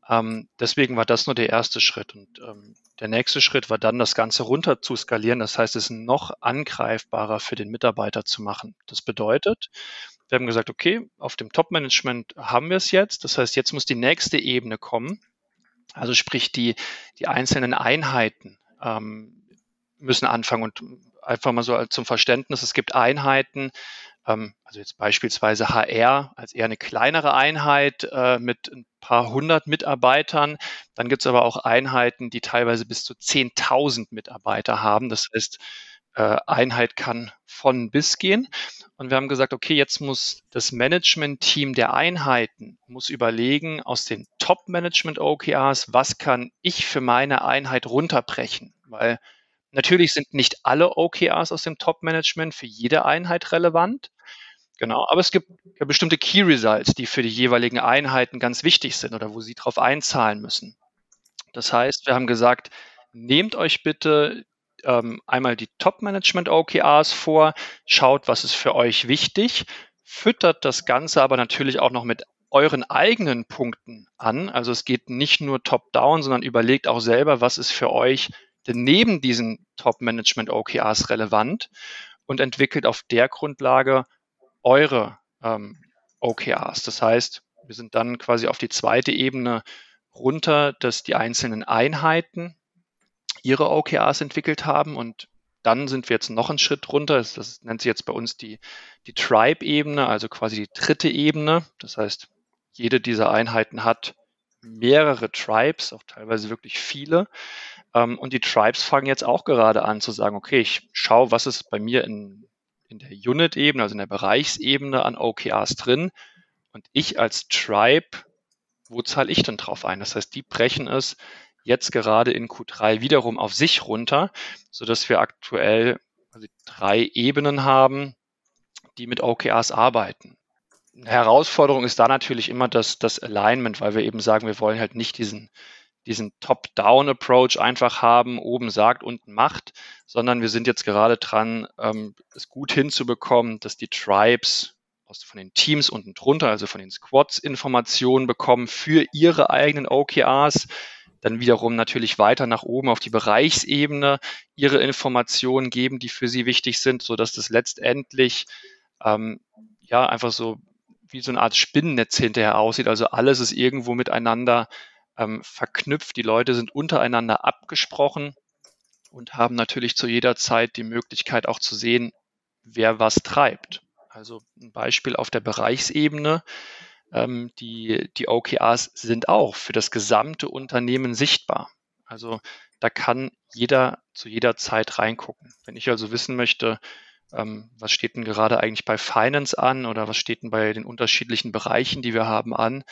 Ähm, deswegen war das nur der erste Schritt. Und ähm, der nächste Schritt war dann, das Ganze runter zu skalieren. Das heißt, es noch angreifbarer für den Mitarbeiter zu machen. Das bedeutet, wir haben gesagt, okay, auf dem Top-Management haben wir es jetzt. Das heißt, jetzt muss die nächste Ebene kommen. Also sprich, die, die einzelnen Einheiten ähm, müssen anfangen und einfach mal so zum Verständnis, es gibt Einheiten, ähm, also jetzt beispielsweise HR als eher eine kleinere Einheit äh, mit ein paar hundert Mitarbeitern. Dann gibt es aber auch Einheiten, die teilweise bis zu 10.000 Mitarbeiter haben. Das heißt, äh, Einheit kann von bis gehen. Und wir haben gesagt, okay, jetzt muss das Management-Team der Einheiten muss überlegen aus den Top-Management-OKRs, was kann ich für meine Einheit runterbrechen? Weil natürlich sind nicht alle OKRs aus dem Top-Management für jede Einheit relevant. Genau, aber es gibt ja bestimmte Key Results, die für die jeweiligen Einheiten ganz wichtig sind oder wo sie darauf einzahlen müssen. Das heißt, wir haben gesagt, nehmt euch bitte ähm, einmal die Top-Management-OKRs vor, schaut, was ist für euch wichtig, füttert das Ganze aber natürlich auch noch mit euren eigenen Punkten an. Also es geht nicht nur top-down, sondern überlegt auch selber, was ist für euch denn neben diesen Top-Management-OKRs relevant und entwickelt auf der Grundlage eure ähm, OKRs. Das heißt, wir sind dann quasi auf die zweite Ebene runter, dass die einzelnen Einheiten ihre OKRs entwickelt haben und dann sind wir jetzt noch einen Schritt runter. Das, nennt sich jetzt bei uns die, die Tribe-Ebene, also quasi die dritte Ebene. Das heißt, jede dieser Einheiten hat mehrere Tribes, auch teilweise wirklich viele. Ähm, und die Tribes fangen jetzt auch gerade an zu sagen, okay, ich schaue, was ist bei mir in in der Unit-Ebene, also in der Bereichsebene an OKRs drin. Und ich als Tribe, wo zahle ich denn drauf ein? Das heißt, die brechen es jetzt gerade in Q3 wiederum auf sich runter, sodass wir aktuell also drei Ebenen haben, die mit OKRs arbeiten. Eine Herausforderung ist da natürlich immer das, das Alignment, weil wir eben sagen, wir wollen halt nicht diesen diesen Top-Down-Approach einfach haben, oben sagt, unten macht, sondern wir sind jetzt gerade dran, ähm, es gut hinzubekommen, dass die Tribes aus, von den Teams unten drunter, also von den Squads, Informationen bekommen für ihre eigenen OKRs, dann wiederum natürlich weiter nach oben auf die Bereichsebene ihre Informationen geben, die für sie wichtig sind, so dass das letztendlich ähm, ja einfach so wie so eine Art Spinnennetz hinterher aussieht. Also alles ist irgendwo miteinander ähm, verknüpft. Die Leute sind untereinander abgesprochen und haben natürlich zu jeder Zeit die Möglichkeit auch zu sehen, wer was treibt. Also ein Beispiel auf der Bereichsebene. Ähm, die, die OKRs sind auch für das gesamte Unternehmen sichtbar. Also da kann jeder zu jeder Zeit reingucken. Wenn ich also wissen möchte, ähm, was steht denn gerade eigentlich bei Finance an oder was steht denn bei den unterschiedlichen Bereichen, die wir haben an,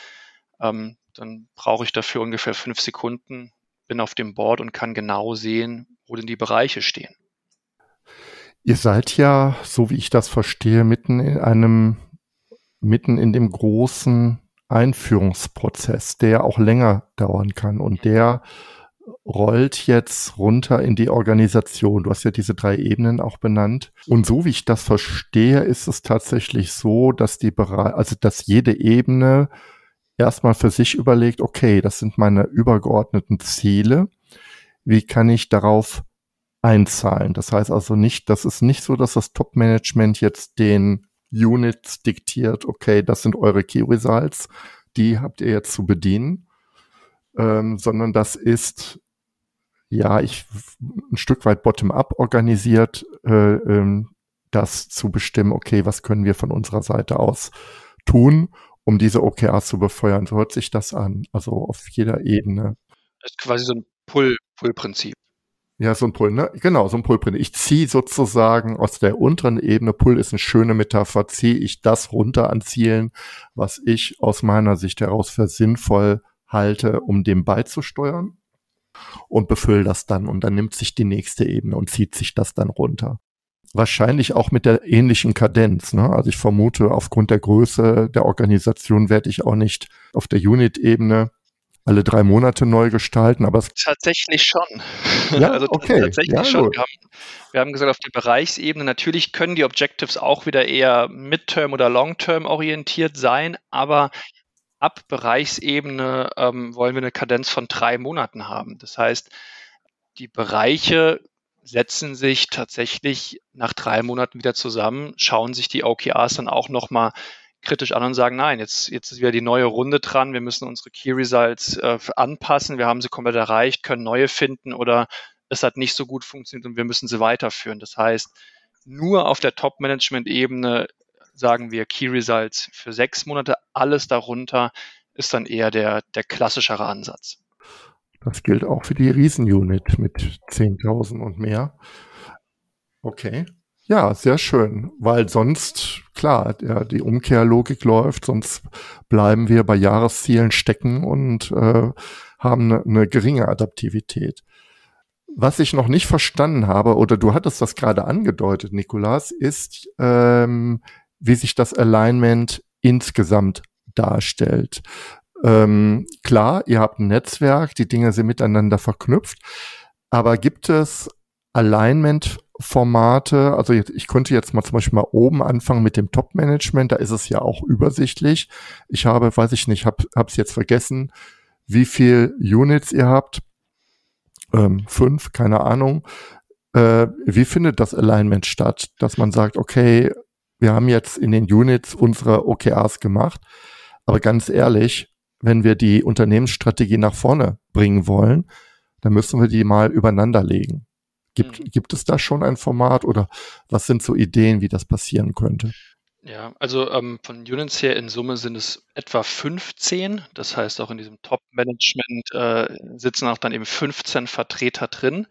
ähm, dann brauche ich dafür ungefähr fünf Sekunden, bin auf dem Board und kann genau sehen, wo denn die Bereiche stehen. Ihr seid ja, so wie ich das verstehe, mitten in einem, mitten in dem großen Einführungsprozess, der auch länger dauern kann und der rollt jetzt runter in die Organisation. Du hast ja diese drei Ebenen auch benannt. Und so wie ich das verstehe, ist es tatsächlich so, dass die Bereiche, also dass jede Ebene erstmal für sich überlegt, okay, das sind meine übergeordneten Ziele. Wie kann ich darauf einzahlen. Das heißt also nicht, das ist nicht so, dass das Top-Management jetzt den Units diktiert, okay, das sind eure Key Results, die habt ihr jetzt zu bedienen, ähm, sondern das ist ja ich ein Stück weit bottom-up organisiert, äh, ähm, das zu bestimmen, okay, was können wir von unserer Seite aus tun, um diese OKRs zu befeuern. So hört sich das an, also auf jeder Ebene. Das ist quasi so ein Pull-Prinzip. Pull ja, so ein Pull, ne? Genau, so ein Pull-Prinzip. Ich ziehe sozusagen aus der unteren Ebene, Pull ist eine schöne Metapher, ziehe ich das runter an Zielen, was ich aus meiner Sicht heraus für sinnvoll halte, um dem beizusteuern und befülle das dann und dann nimmt sich die nächste Ebene und zieht sich das dann runter. Wahrscheinlich auch mit der ähnlichen Kadenz. Ne? Also ich vermute, aufgrund der Größe der Organisation werde ich auch nicht auf der Unit-Ebene alle drei Monate neu gestalten, aber tatsächlich schon. Ja, also okay. tatsächlich ja, schon. Wir haben, wir haben, gesagt, auf der Bereichsebene natürlich können die Objectives auch wieder eher Midterm oder Long-Term orientiert sein, aber ab Bereichsebene ähm, wollen wir eine Kadenz von drei Monaten haben. Das heißt, die Bereiche setzen sich tatsächlich nach drei Monaten wieder zusammen, schauen sich die OKRs dann auch nochmal kritisch an und sagen, nein, jetzt, jetzt ist wieder die neue Runde dran, wir müssen unsere Key Results äh, anpassen, wir haben sie komplett erreicht, können neue finden oder es hat nicht so gut funktioniert und wir müssen sie weiterführen. Das heißt, nur auf der Top-Management-Ebene sagen wir Key Results für sechs Monate, alles darunter ist dann eher der, der klassischere Ansatz. Das gilt auch für die Riesenunit mit 10.000 und mehr. Okay. Ja, sehr schön, weil sonst, klar, ja, die Umkehrlogik läuft, sonst bleiben wir bei Jahreszielen stecken und äh, haben eine, eine geringe Adaptivität. Was ich noch nicht verstanden habe, oder du hattest das gerade angedeutet, Nikolas, ist, ähm, wie sich das Alignment insgesamt darstellt. Ähm, klar, ihr habt ein Netzwerk, die Dinge sind miteinander verknüpft, aber gibt es Alignment-Formate? Also jetzt, ich könnte jetzt mal zum Beispiel mal oben anfangen mit dem Top-Management, da ist es ja auch übersichtlich. Ich habe, weiß ich nicht, habe es jetzt vergessen, wie viel Units ihr habt. Ähm, fünf, keine Ahnung. Äh, wie findet das Alignment statt? Dass man sagt, okay, wir haben jetzt in den Units unsere OKRs gemacht, aber ganz ehrlich, wenn wir die Unternehmensstrategie nach vorne bringen wollen, dann müssen wir die mal übereinander legen. Gibt, mhm. gibt es da schon ein Format oder was sind so Ideen, wie das passieren könnte? Ja, also ähm, von Units her in Summe sind es etwa 15. Das heißt, auch in diesem Top-Management äh, sitzen auch dann eben 15 Vertreter drin.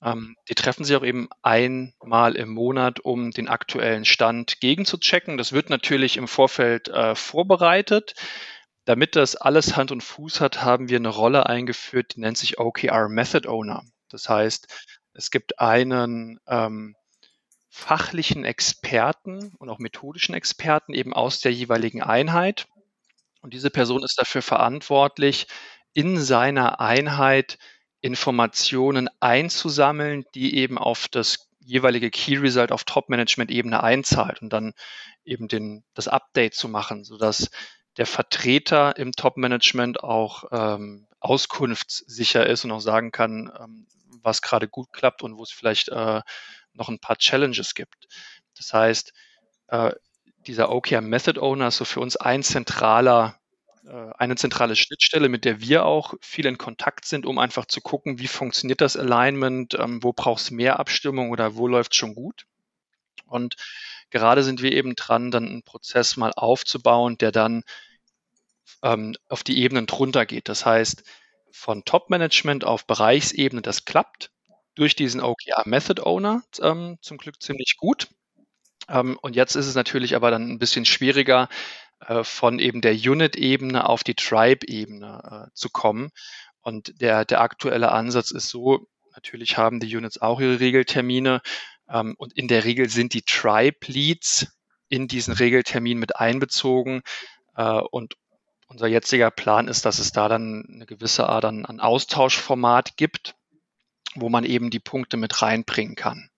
Ähm, die treffen sich auch eben einmal im Monat, um den aktuellen Stand gegenzuchecken. Das wird natürlich im Vorfeld äh, vorbereitet. Damit das alles Hand und Fuß hat, haben wir eine Rolle eingeführt, die nennt sich OKR Method Owner. Das heißt, es gibt einen ähm, fachlichen Experten und auch methodischen Experten eben aus der jeweiligen Einheit. Und diese Person ist dafür verantwortlich, in seiner Einheit Informationen einzusammeln, die eben auf das jeweilige Key Result auf Top-Management-Ebene einzahlt und dann eben den, das Update zu machen, sodass der Vertreter im Top-Management auch ähm, auskunftssicher ist und auch sagen kann, ähm, was gerade gut klappt und wo es vielleicht äh, noch ein paar Challenges gibt. Das heißt, äh, dieser OKR Method Owner ist so für uns ein zentraler äh, eine zentrale Schnittstelle, mit der wir auch viel in Kontakt sind, um einfach zu gucken, wie funktioniert das Alignment, ähm, wo braucht es mehr Abstimmung oder wo läuft es schon gut. Und gerade sind wir eben dran, dann einen Prozess mal aufzubauen, der dann ähm, auf die Ebenen drunter geht. Das heißt, von Top-Management auf Bereichsebene, das klappt durch diesen OKR Method Owner ähm, zum Glück ziemlich gut. Ähm, und jetzt ist es natürlich aber dann ein bisschen schwieriger, äh, von eben der Unit-Ebene auf die Tribe-Ebene äh, zu kommen. Und der, der aktuelle Ansatz ist so, natürlich haben die Units auch ihre Regeltermine ähm, und in der Regel sind die Tribe-Leads in diesen Regeltermin mit einbezogen. Äh, und unser jetziger Plan ist, dass es da dann eine gewisse Art an, an Austauschformat gibt, wo man eben die Punkte mit reinbringen kann.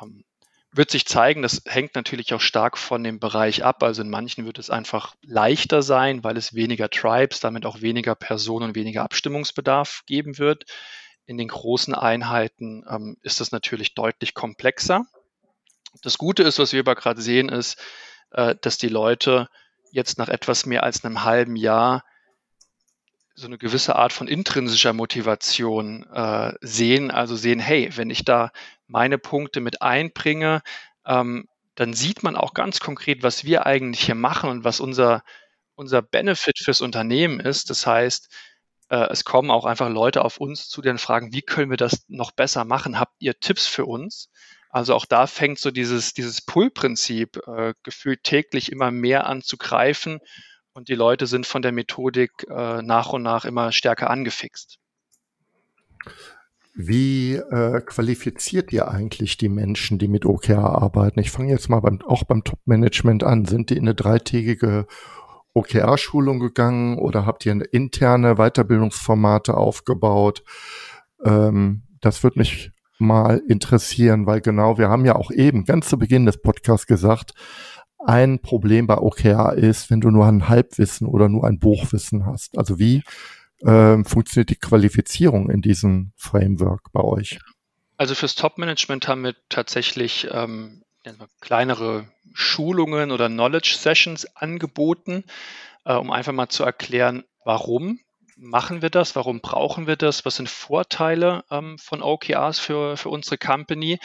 Ähm, wird sich zeigen, das hängt natürlich auch stark von dem Bereich ab. Also in manchen wird es einfach leichter sein, weil es weniger Tribes, damit auch weniger Personen und weniger Abstimmungsbedarf geben wird. in den großen Einheiten ähm, ist das natürlich deutlich komplexer. Das Gute ist, was wir aber gerade sehen, ist, äh, dass die Leute jetzt nach etwas mehr als einem halben Jahr so eine gewisse Art von intrinsischer Motivation äh, sehen, also sehen, hey, wenn ich da meine Punkte mit einbringe, ähm, dann sieht man auch ganz konkret, was wir eigentlich hier machen und was unser, unser Benefit fürs Unternehmen ist. Das heißt, äh, es kommen auch einfach Leute auf uns zu, die dann fragen, wie können wir das noch besser machen? Habt ihr Tipps für uns? Also auch da fängt so dieses, dieses Pull-Prinzip äh, gefühlt täglich immer mehr an zu greifen und die Leute sind von der Methodik äh, nach und nach immer stärker angefixt. Wie äh, qualifiziert ihr eigentlich die Menschen, die mit OKR arbeiten? Ich fange jetzt mal beim, auch beim Top-Management an. Sind die in eine dreitägige OKR-Schulung gegangen oder habt ihr eine interne Weiterbildungsformate aufgebaut? Ähm, das würde mich mal interessieren, weil genau, wir haben ja auch eben ganz zu Beginn des Podcasts gesagt, ein Problem bei OKR ist, wenn du nur ein Halbwissen oder nur ein Buchwissen hast. Also wie ähm, funktioniert die Qualifizierung in diesem Framework bei euch? Also fürs Top-Management haben wir tatsächlich ähm, kleinere Schulungen oder Knowledge Sessions angeboten, äh, um einfach mal zu erklären, warum machen wir das, warum brauchen wir das, was sind Vorteile ähm, von OKRs für, für unsere Company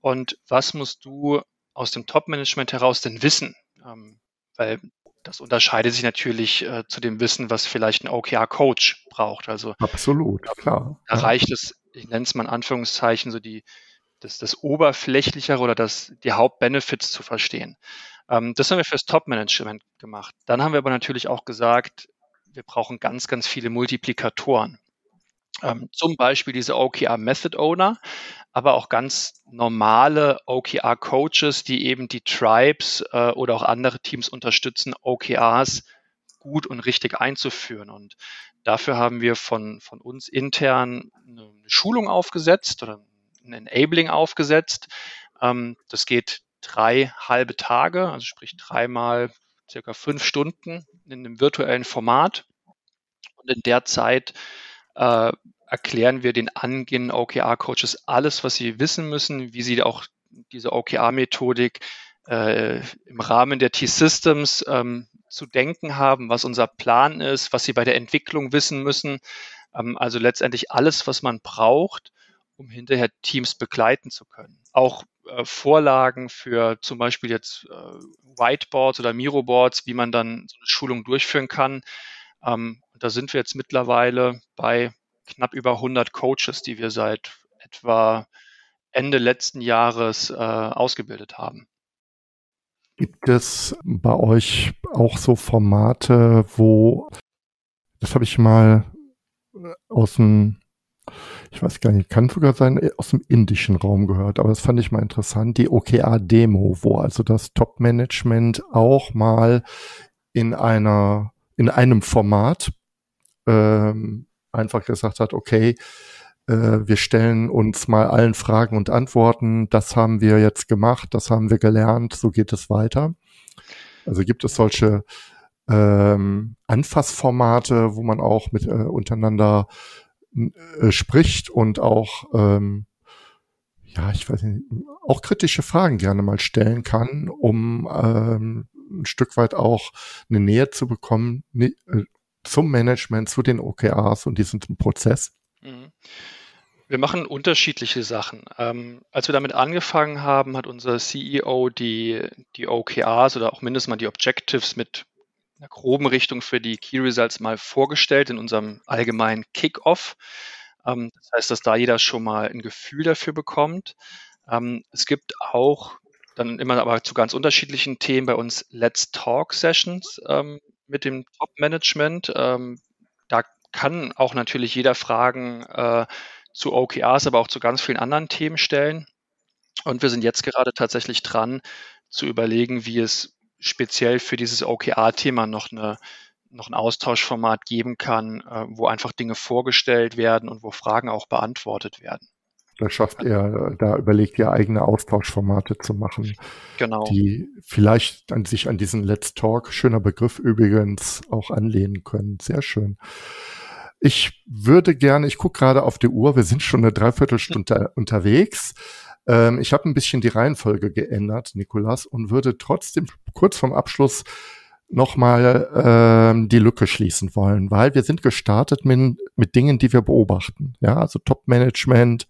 und was musst du aus dem Top-Management heraus denn wissen? Ähm, weil das unterscheidet sich natürlich äh, zu dem Wissen, was vielleicht ein OKR-Coach braucht. Also absolut, klar. Da reicht es, ich nenne es mal in Anführungszeichen, so die, das, das Oberflächlichere oder das, die Hauptbenefits zu verstehen. Ähm, das haben wir fürs Top-Management gemacht. Dann haben wir aber natürlich auch gesagt, wir brauchen ganz, ganz viele Multiplikatoren. Ähm, zum Beispiel diese OKR Method Owner, aber auch ganz normale OKR Coaches, die eben die Tribes äh, oder auch andere Teams unterstützen, OKRs gut und richtig einzuführen. Und dafür haben wir von, von uns intern eine Schulung aufgesetzt oder ein Enabling aufgesetzt. Ähm, das geht drei halbe Tage, also sprich dreimal circa fünf Stunden in einem virtuellen Format. Und in der Zeit äh, erklären wir den angehenden OKR-Coaches alles, was sie wissen müssen, wie sie auch diese OKR-Methodik äh, im Rahmen der T-Systems ähm, zu denken haben, was unser Plan ist, was sie bei der Entwicklung wissen müssen. Ähm, also letztendlich alles, was man braucht, um hinterher Teams begleiten zu können. Auch äh, Vorlagen für zum Beispiel jetzt äh, Whiteboards oder Miroboards, wie man dann so eine Schulung durchführen kann. Ähm, da sind wir jetzt mittlerweile bei knapp über 100 Coaches, die wir seit etwa Ende letzten Jahres äh, ausgebildet haben. Gibt es bei euch auch so Formate, wo, das habe ich mal aus dem, ich weiß gar nicht, kann sogar sein, aus dem indischen Raum gehört, aber das fand ich mal interessant, die OKR-Demo, wo also das Top-Management auch mal in einer, in einem Format ähm, einfach gesagt hat, okay, äh, wir stellen uns mal allen Fragen und Antworten, das haben wir jetzt gemacht, das haben wir gelernt, so geht es weiter. Also gibt es solche ähm, Anfassformate, wo man auch mit äh, untereinander äh, spricht und auch ähm, ja, ich weiß nicht, auch kritische Fragen gerne mal stellen kann, um ähm, ein Stück weit auch eine Nähe zu bekommen, ne, äh, zum Management, zu den OKRs und diesem Prozess? Mhm. Wir machen unterschiedliche Sachen. Ähm, als wir damit angefangen haben, hat unser CEO die, die OKRs oder auch mindestens mal die Objectives mit einer groben Richtung für die Key Results mal vorgestellt in unserem allgemeinen Kickoff. Ähm, das heißt, dass da jeder schon mal ein Gefühl dafür bekommt. Ähm, es gibt auch dann immer aber zu ganz unterschiedlichen Themen bei uns Let's Talk Sessions, ähm, mit dem Top-Management. Ähm, da kann auch natürlich jeder Fragen äh, zu OKRs, aber auch zu ganz vielen anderen Themen stellen. Und wir sind jetzt gerade tatsächlich dran, zu überlegen, wie es speziell für dieses OKR-Thema noch eine noch ein Austauschformat geben kann, äh, wo einfach Dinge vorgestellt werden und wo Fragen auch beantwortet werden. Da schafft er, da überlegt er eigene Austauschformate zu machen. Genau. Die vielleicht an sich an diesen Let's Talk, schöner Begriff übrigens, auch anlehnen können. Sehr schön. ich würde gerne, ich gucke gerade auf die Uhr, wir sind schon eine Dreiviertelstunde unterwegs. Ähm, ich habe ein bisschen die Reihenfolge geändert, Nikolas, und würde trotzdem kurz vorm Abschluss nochmal ähm, die Lücke schließen wollen, weil wir sind gestartet mit, mit Dingen, die wir beobachten. Ja, also Top-Management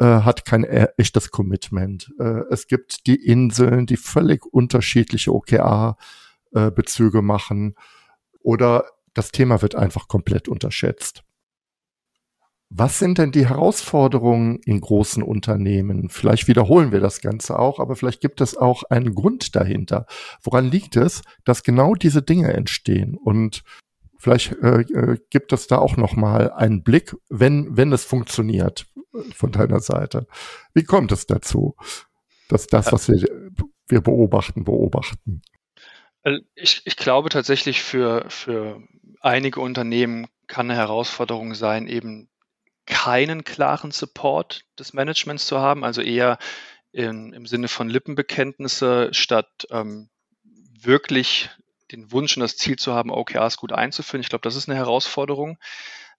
äh, hat kein e-, echtes Commitment. Äh, es gibt die Inseln, die völlig unterschiedliche OKR-Bezüge äh, machen oder das Thema wird einfach komplett unterschätzt. Was sind denn die Herausforderungen in großen Unternehmen? Vielleicht wiederholen wir das Ganze auch, aber vielleicht gibt es auch einen Grund dahinter. Woran liegt es, dass genau diese Dinge entstehen? Und vielleicht äh, äh, gibt es da auch noch mal einen Blick, wenn wenn es funktioniert von deiner Seite. Wie kommt es dazu, dass das, was wir wir beobachten, beobachten? Also ich, ich glaube tatsächlich für für einige Unternehmen kann eine Herausforderung sein, eben keinen klaren Support des Managements zu haben, also eher in, im Sinne von Lippenbekenntnisse statt ähm, wirklich den Wunsch und das Ziel zu haben, OKRs gut einzuführen. Ich glaube, das ist eine Herausforderung.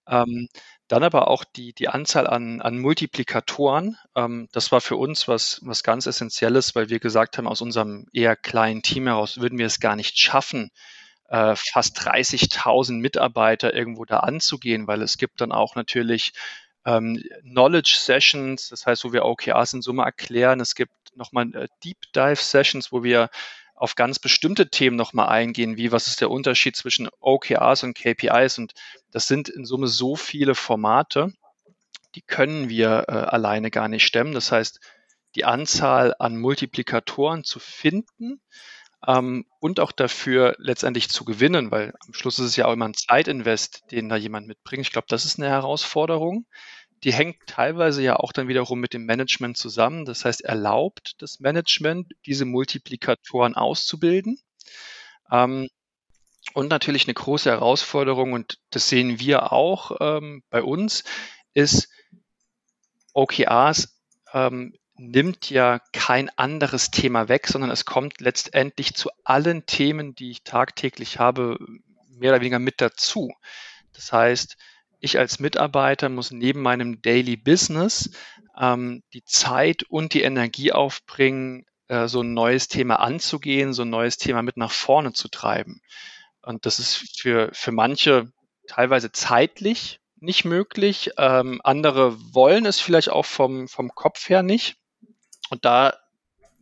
Ähm, dann aber auch die, die Anzahl an, an Multiplikatoren. Ähm, das war für uns was, was ganz Essentielles, weil wir gesagt haben, aus unserem eher kleinen Team heraus würden wir es gar nicht schaffen, äh, fast 30.000 Mitarbeiter irgendwo da anzugehen, weil es gibt dann auch natürlich ähm, Knowledge Sessions, das heißt, wo wir OKRs in Summe erklären. Es gibt nochmal äh, Deep Dive Sessions, wo wir auf ganz bestimmte Themen nochmal eingehen, wie was ist der Unterschied zwischen OKRs und KPIs. Und das sind in Summe so viele Formate, die können wir äh, alleine gar nicht stemmen. Das heißt, die Anzahl an Multiplikatoren zu finden, ähm, und auch dafür letztendlich zu gewinnen, weil am Schluss ist es ja auch immer ein Zeitinvest, den da jemand mitbringt. Ich glaube, das ist eine Herausforderung. Die hängt teilweise ja auch dann wiederum mit dem Management zusammen. Das heißt, erlaubt das Management, diese Multiplikatoren auszubilden. Ähm, und natürlich eine große Herausforderung, und das sehen wir auch ähm, bei uns, ist OKRs ähm, nimmt ja kein anderes Thema weg, sondern es kommt letztendlich zu allen Themen, die ich tagtäglich habe, mehr oder weniger mit dazu. Das heißt, ich als Mitarbeiter muss neben meinem Daily Business ähm, die Zeit und die Energie aufbringen, äh, so ein neues Thema anzugehen, so ein neues Thema mit nach vorne zu treiben. Und das ist für, für manche teilweise zeitlich nicht möglich. Ähm, andere wollen es vielleicht auch vom, vom Kopf her nicht. Und da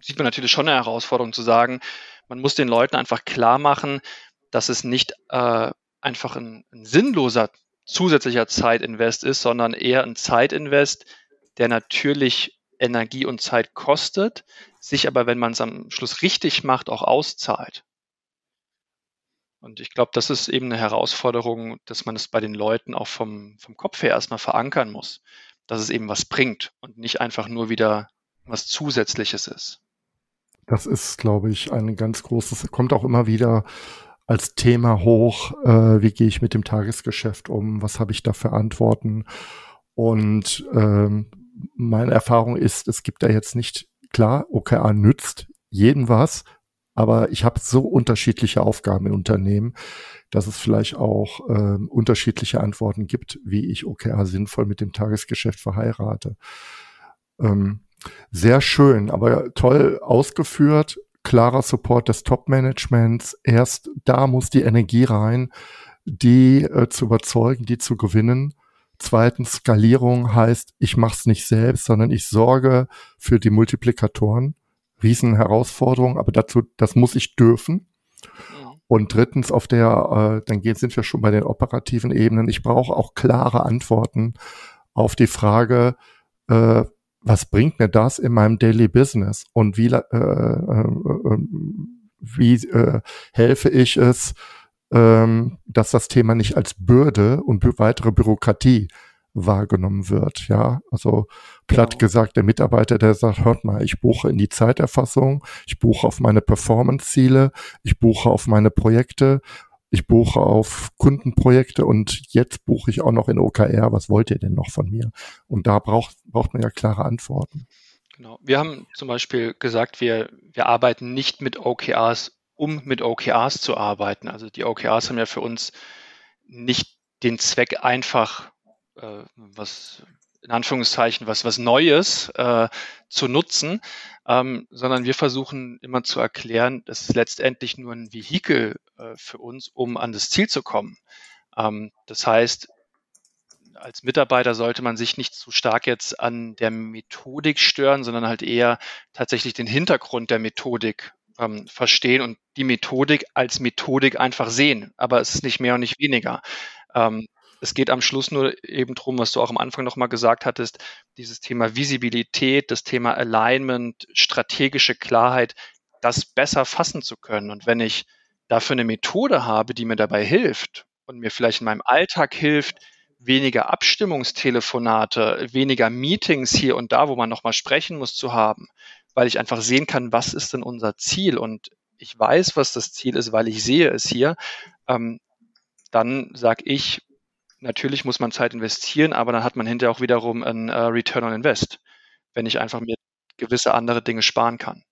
sieht man natürlich schon eine Herausforderung zu sagen, man muss den Leuten einfach klar machen, dass es nicht äh, einfach ein, ein sinnloser zusätzlicher Zeitinvest ist, sondern eher ein Zeitinvest, der natürlich Energie und Zeit kostet, sich aber, wenn man es am Schluss richtig macht, auch auszahlt. Und ich glaube, das ist eben eine Herausforderung, dass man es bei den Leuten auch vom, vom Kopf her erstmal verankern muss, dass es eben was bringt und nicht einfach nur wieder was Zusätzliches ist. Das ist, glaube ich, ein ganz großes, kommt auch immer wieder als Thema hoch, äh, wie gehe ich mit dem Tagesgeschäft um, was habe ich da für Antworten. Und ähm, meine Erfahrung ist, es gibt da jetzt nicht, klar, OKR nützt jeden was, aber ich habe so unterschiedliche Aufgaben im Unternehmen, dass es vielleicht auch ähm, unterschiedliche Antworten gibt, wie ich OKR sinnvoll mit dem Tagesgeschäft verheirate. Ähm, sehr schön, aber toll ausgeführt. Klarer Support des Top-Managements. Erst da muss die Energie rein, die äh, zu überzeugen, die zu gewinnen. Zweitens, Skalierung heißt, ich mache es nicht selbst, sondern ich sorge für die Multiplikatoren. Riesenherausforderung, aber dazu, das muss ich dürfen. Und drittens, auf der, äh, dann geht, sind wir schon bei den operativen Ebenen. Ich brauche auch klare Antworten auf die Frage, äh, was bringt mir das in meinem Daily Business und wie, äh, äh, äh, wie äh, helfe ich es, ähm, dass das Thema nicht als Bürde und weitere Bürokratie wahrgenommen wird. Ja, also platt genau. gesagt, der Mitarbeiter, der sagt, hört mal, ich buche in die Zeiterfassung, ich buche auf meine Performance-Ziele, ich buche auf meine Projekte ich buche auf Kundenprojekte und jetzt buche ich auch noch in OKR. Was wollt ihr denn noch von mir? Und da braucht, braucht man ja klare Antworten. Genau. Wir haben zum Beispiel gesagt, wir, wir arbeiten nicht mit OKRs, um mit OKRs zu arbeiten. Also die OKRs haben ja für uns nicht den Zweck einfach äh, was in Anführungszeichen was was Neues äh, zu nutzen, ähm, sondern wir versuchen immer zu erklären, das ist letztendlich nur ein Vehikel äh, für uns, um an das Ziel zu kommen. Ähm, das heißt, als Mitarbeiter sollte man sich nicht zu stark jetzt an der Methodik stören, sondern halt eher tatsächlich den Hintergrund der Methodik ähm, verstehen und die Methodik als Methodik einfach sehen. Aber es ist nicht mehr und nicht weniger. Ähm, es geht am Schluss nur eben drum, was du auch am Anfang nochmal gesagt hattest, dieses Thema Visibilität, das Thema Alignment, strategische Klarheit, das besser fassen zu können. Und wenn ich dafür eine Methode habe, die mir dabei hilft und mir vielleicht in meinem Alltag hilft, weniger Abstimmungstelefonate, weniger Meetings hier und da, wo man nochmal sprechen muss, zu haben, weil ich einfach sehen kann, was ist denn unser Ziel und ich weiß, was das Ziel ist, weil ich sehe es hier, ähm, dann sage ich, natürlich muss man Zeit investieren, aber dann hat man hinterher auch wiederum ein äh, Return on Invest, wenn ich einfach mir gewisse andere Dinge sparen kann.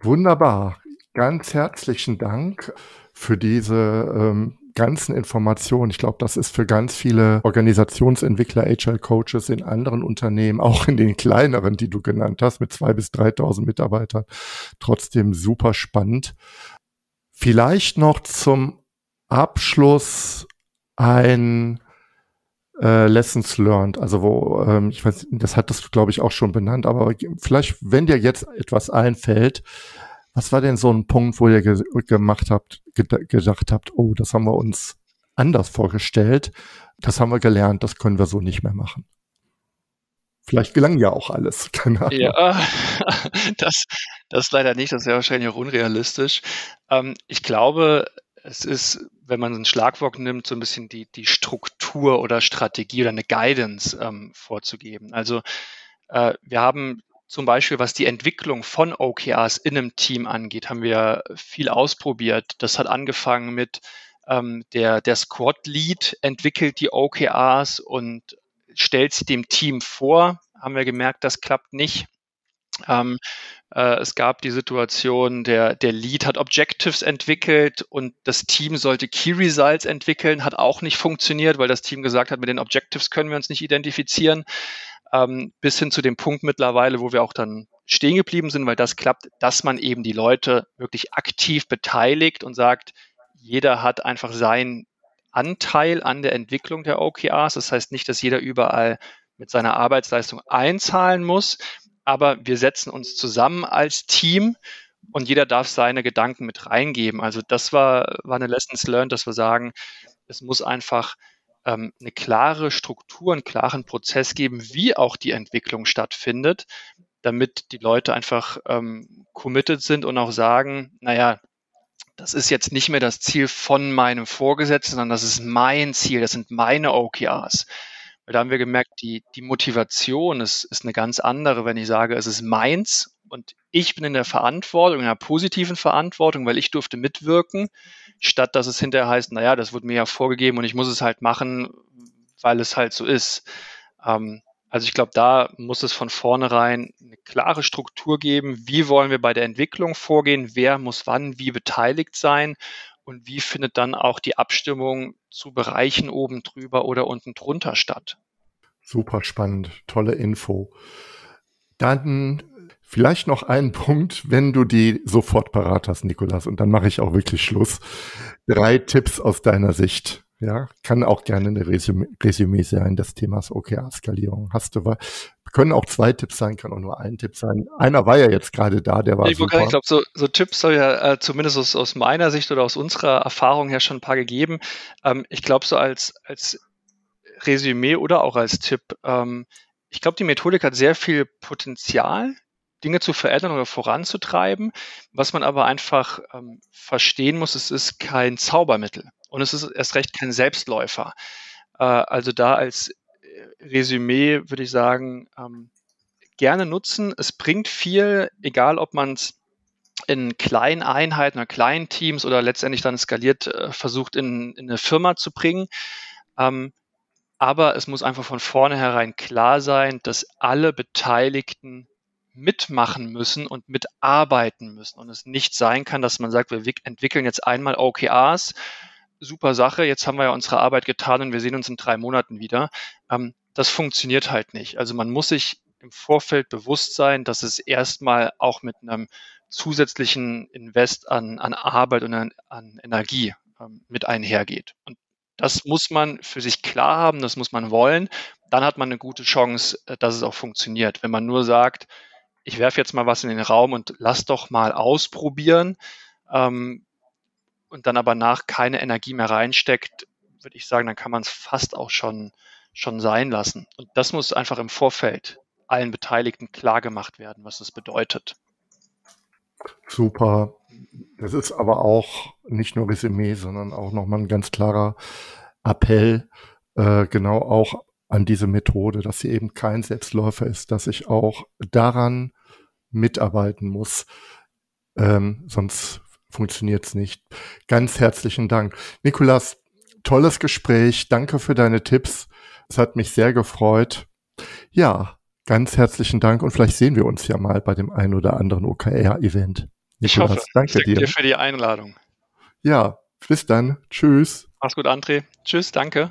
Wunderbar. Ganz herzlichen Dank für diese ähm, ganzen Informationen. Ich glaube, das ist für ganz viele Organisationsentwickler, HR-Coaches in anderen Unternehmen, auch in den kleineren, die du genannt hast, mit zwei bis 3.000 Mitarbeitern, trotzdem super spannend. Vielleicht noch zum Abschluss ein äh, Lessons learned, also wo, ähm, ich weiß, das hattest du, glaube ich, auch schon benannt, aber vielleicht, wenn dir jetzt etwas einfällt, was war denn so ein Punkt, wo ihr ge gemacht habt, gedacht habt, oh, das haben wir uns anders vorgestellt, das haben wir gelernt, das können wir so nicht mehr machen? Vielleicht gelang ja auch alles, keine Ahnung. Ja, das, das leider nicht, das wäre wahrscheinlich auch unrealistisch. Ähm, ich glaube, es ist, wenn man ein Schlagwort nimmt, so ein bisschen die, die Struktur oder Strategie oder eine Guidance ähm, vorzugeben. Also äh, wir haben zum Beispiel, was die Entwicklung von OKRs in einem Team angeht, haben wir viel ausprobiert. Das hat angefangen mit ähm, der, der Squad-Lead entwickelt die OKRs und stellt sie dem Team vor. Haben wir gemerkt, das klappt nicht. Ähm, äh, es gab die Situation, der, der Lead hat Objectives entwickelt und das Team sollte Key Results entwickeln, hat auch nicht funktioniert, weil das Team gesagt hat, mit den Objectives können wir uns nicht identifizieren ähm, bis hin zu dem Punkt mittlerweile, wo wir auch dann stehen geblieben sind, weil das klappt, dass man eben die Leute wirklich aktiv beteiligt und sagt, jeder hat einfach seinen Anteil an der Entwicklung der OKRs. Das heißt nicht, dass jeder überall mit seiner Arbeitsleistung einzahlen muss, aber wir setzen uns zusammen als Team und jeder darf seine Gedanken mit reingeben. Also das war, war eine Lessons learned, dass wir sagen, es muss einfach ähm, eine klare Struktur, einen klaren Prozess geben, wie auch die Entwicklung stattfindet, damit die Leute einfach ähm, committed sind und auch sagen, naja, das ist jetzt nicht mehr das Ziel von meinem Vorgesetzten, sondern das ist mein Ziel, das sind meine OKRs. Weil da haben wir gemerkt, die, die Motivation ist, ist eine ganz andere, wenn ich sage, es ist meins und ich bin in der Verantwortung, in der positiven Verantwortung, weil ich durfte mitwirken, statt dass es hinterher heißt, naja, das wurde mir ja vorgegeben und ich muss es halt machen, weil es halt so ist. Ähm, also ich glaube, da muss es von vornherein eine klare Struktur geben. Wie wollen wir bei der Entwicklung vorgehen? Wer muss wann wie beteiligt sein? Und wie findet dann auch die Abstimmung zu Bereichen oben drüber oder unten drunter statt? Super spannend, tolle Info. Dann Vielleicht noch einen Punkt, wenn du die sofort parat hast, Nikolas, und dann mache ich auch wirklich Schluss. Drei Tipps aus deiner Sicht. Ja, kann auch gerne eine Resümee, sein des Themas OKR-Skalierung. Hast du, können auch zwei Tipps sein, kann auch nur ein Tipp sein. Einer war ja jetzt gerade da, der war ich super. Ich glaube, so, so Tipps soll ja äh, zumindest aus, aus meiner Sicht oder aus unserer Erfahrung her schon ein paar gegeben. Ähm, ich glaube, so als, als Resümee oder auch als Tipp, ähm, ich glaube, die Methodik hat sehr viel Potenzial, Dinge zu verändern oder voranzutreiben. Was man aber einfach ähm, verstehen muss, es ist kein Zaubermittel und es ist erst recht kein Selbstläufer. Äh, also da als Resümee würde ich sagen, ähm, gerne nutzen. Es bringt viel, egal ob man es in kleinen Einheiten oder kleinen Teams oder letztendlich dann skaliert äh, versucht in, in, eine Firma zu bringen. Ähm, aber es muss einfach von vornherein klar sein, dass alle Beteiligten mitmachen müssen und mitarbeiten müssen und es nicht sein kann, dass man sagt, wir entwickeln jetzt einmal OKRs, super Sache, jetzt haben wir ja unsere Arbeit getan und wir sehen uns in drei Monaten wieder. Ähm, das funktioniert halt nicht. Also man muss sich im Vorfeld bewusst sein, dass es erstmal auch mit einem zusätzlichen Invest an, an Arbeit und an, an Energie ähm, mit einhergeht. Und das muss man für sich klar haben, das muss man wollen. Dann hat man eine gute Chance, äh, dass es auch funktioniert. Wenn man nur sagt, ich werfe jetzt mal was in den Raum und lass doch mal ausprobieren ähm, und dann aber nach keine Energie mehr reinsteckt, würde ich sagen, dann kann man es fast auch schon, schon sein lassen. Und das muss einfach im Vorfeld allen Beteiligten klar gemacht werden, was das bedeutet. Super. Das ist aber auch nicht nur Resümee, sondern auch nochmal ein ganz klarer Appell, äh, genau auch an diese Methode, dass sie eben kein Selbstläufer ist, dass ich auch daran mitarbeiten muss. Ähm, sonst funktioniert es nicht. Ganz herzlichen Dank. Nikolas, tolles Gespräch. Danke für deine Tipps. Es hat mich sehr gefreut. Ja, ganz herzlichen Dank und vielleicht sehen wir uns ja mal bei dem ein oder anderen OKR-Event. Ich hoffe. Danke dir. dir für die Einladung. Ja, bis dann. Tschüss. Mach's gut, André. Tschüss, danke.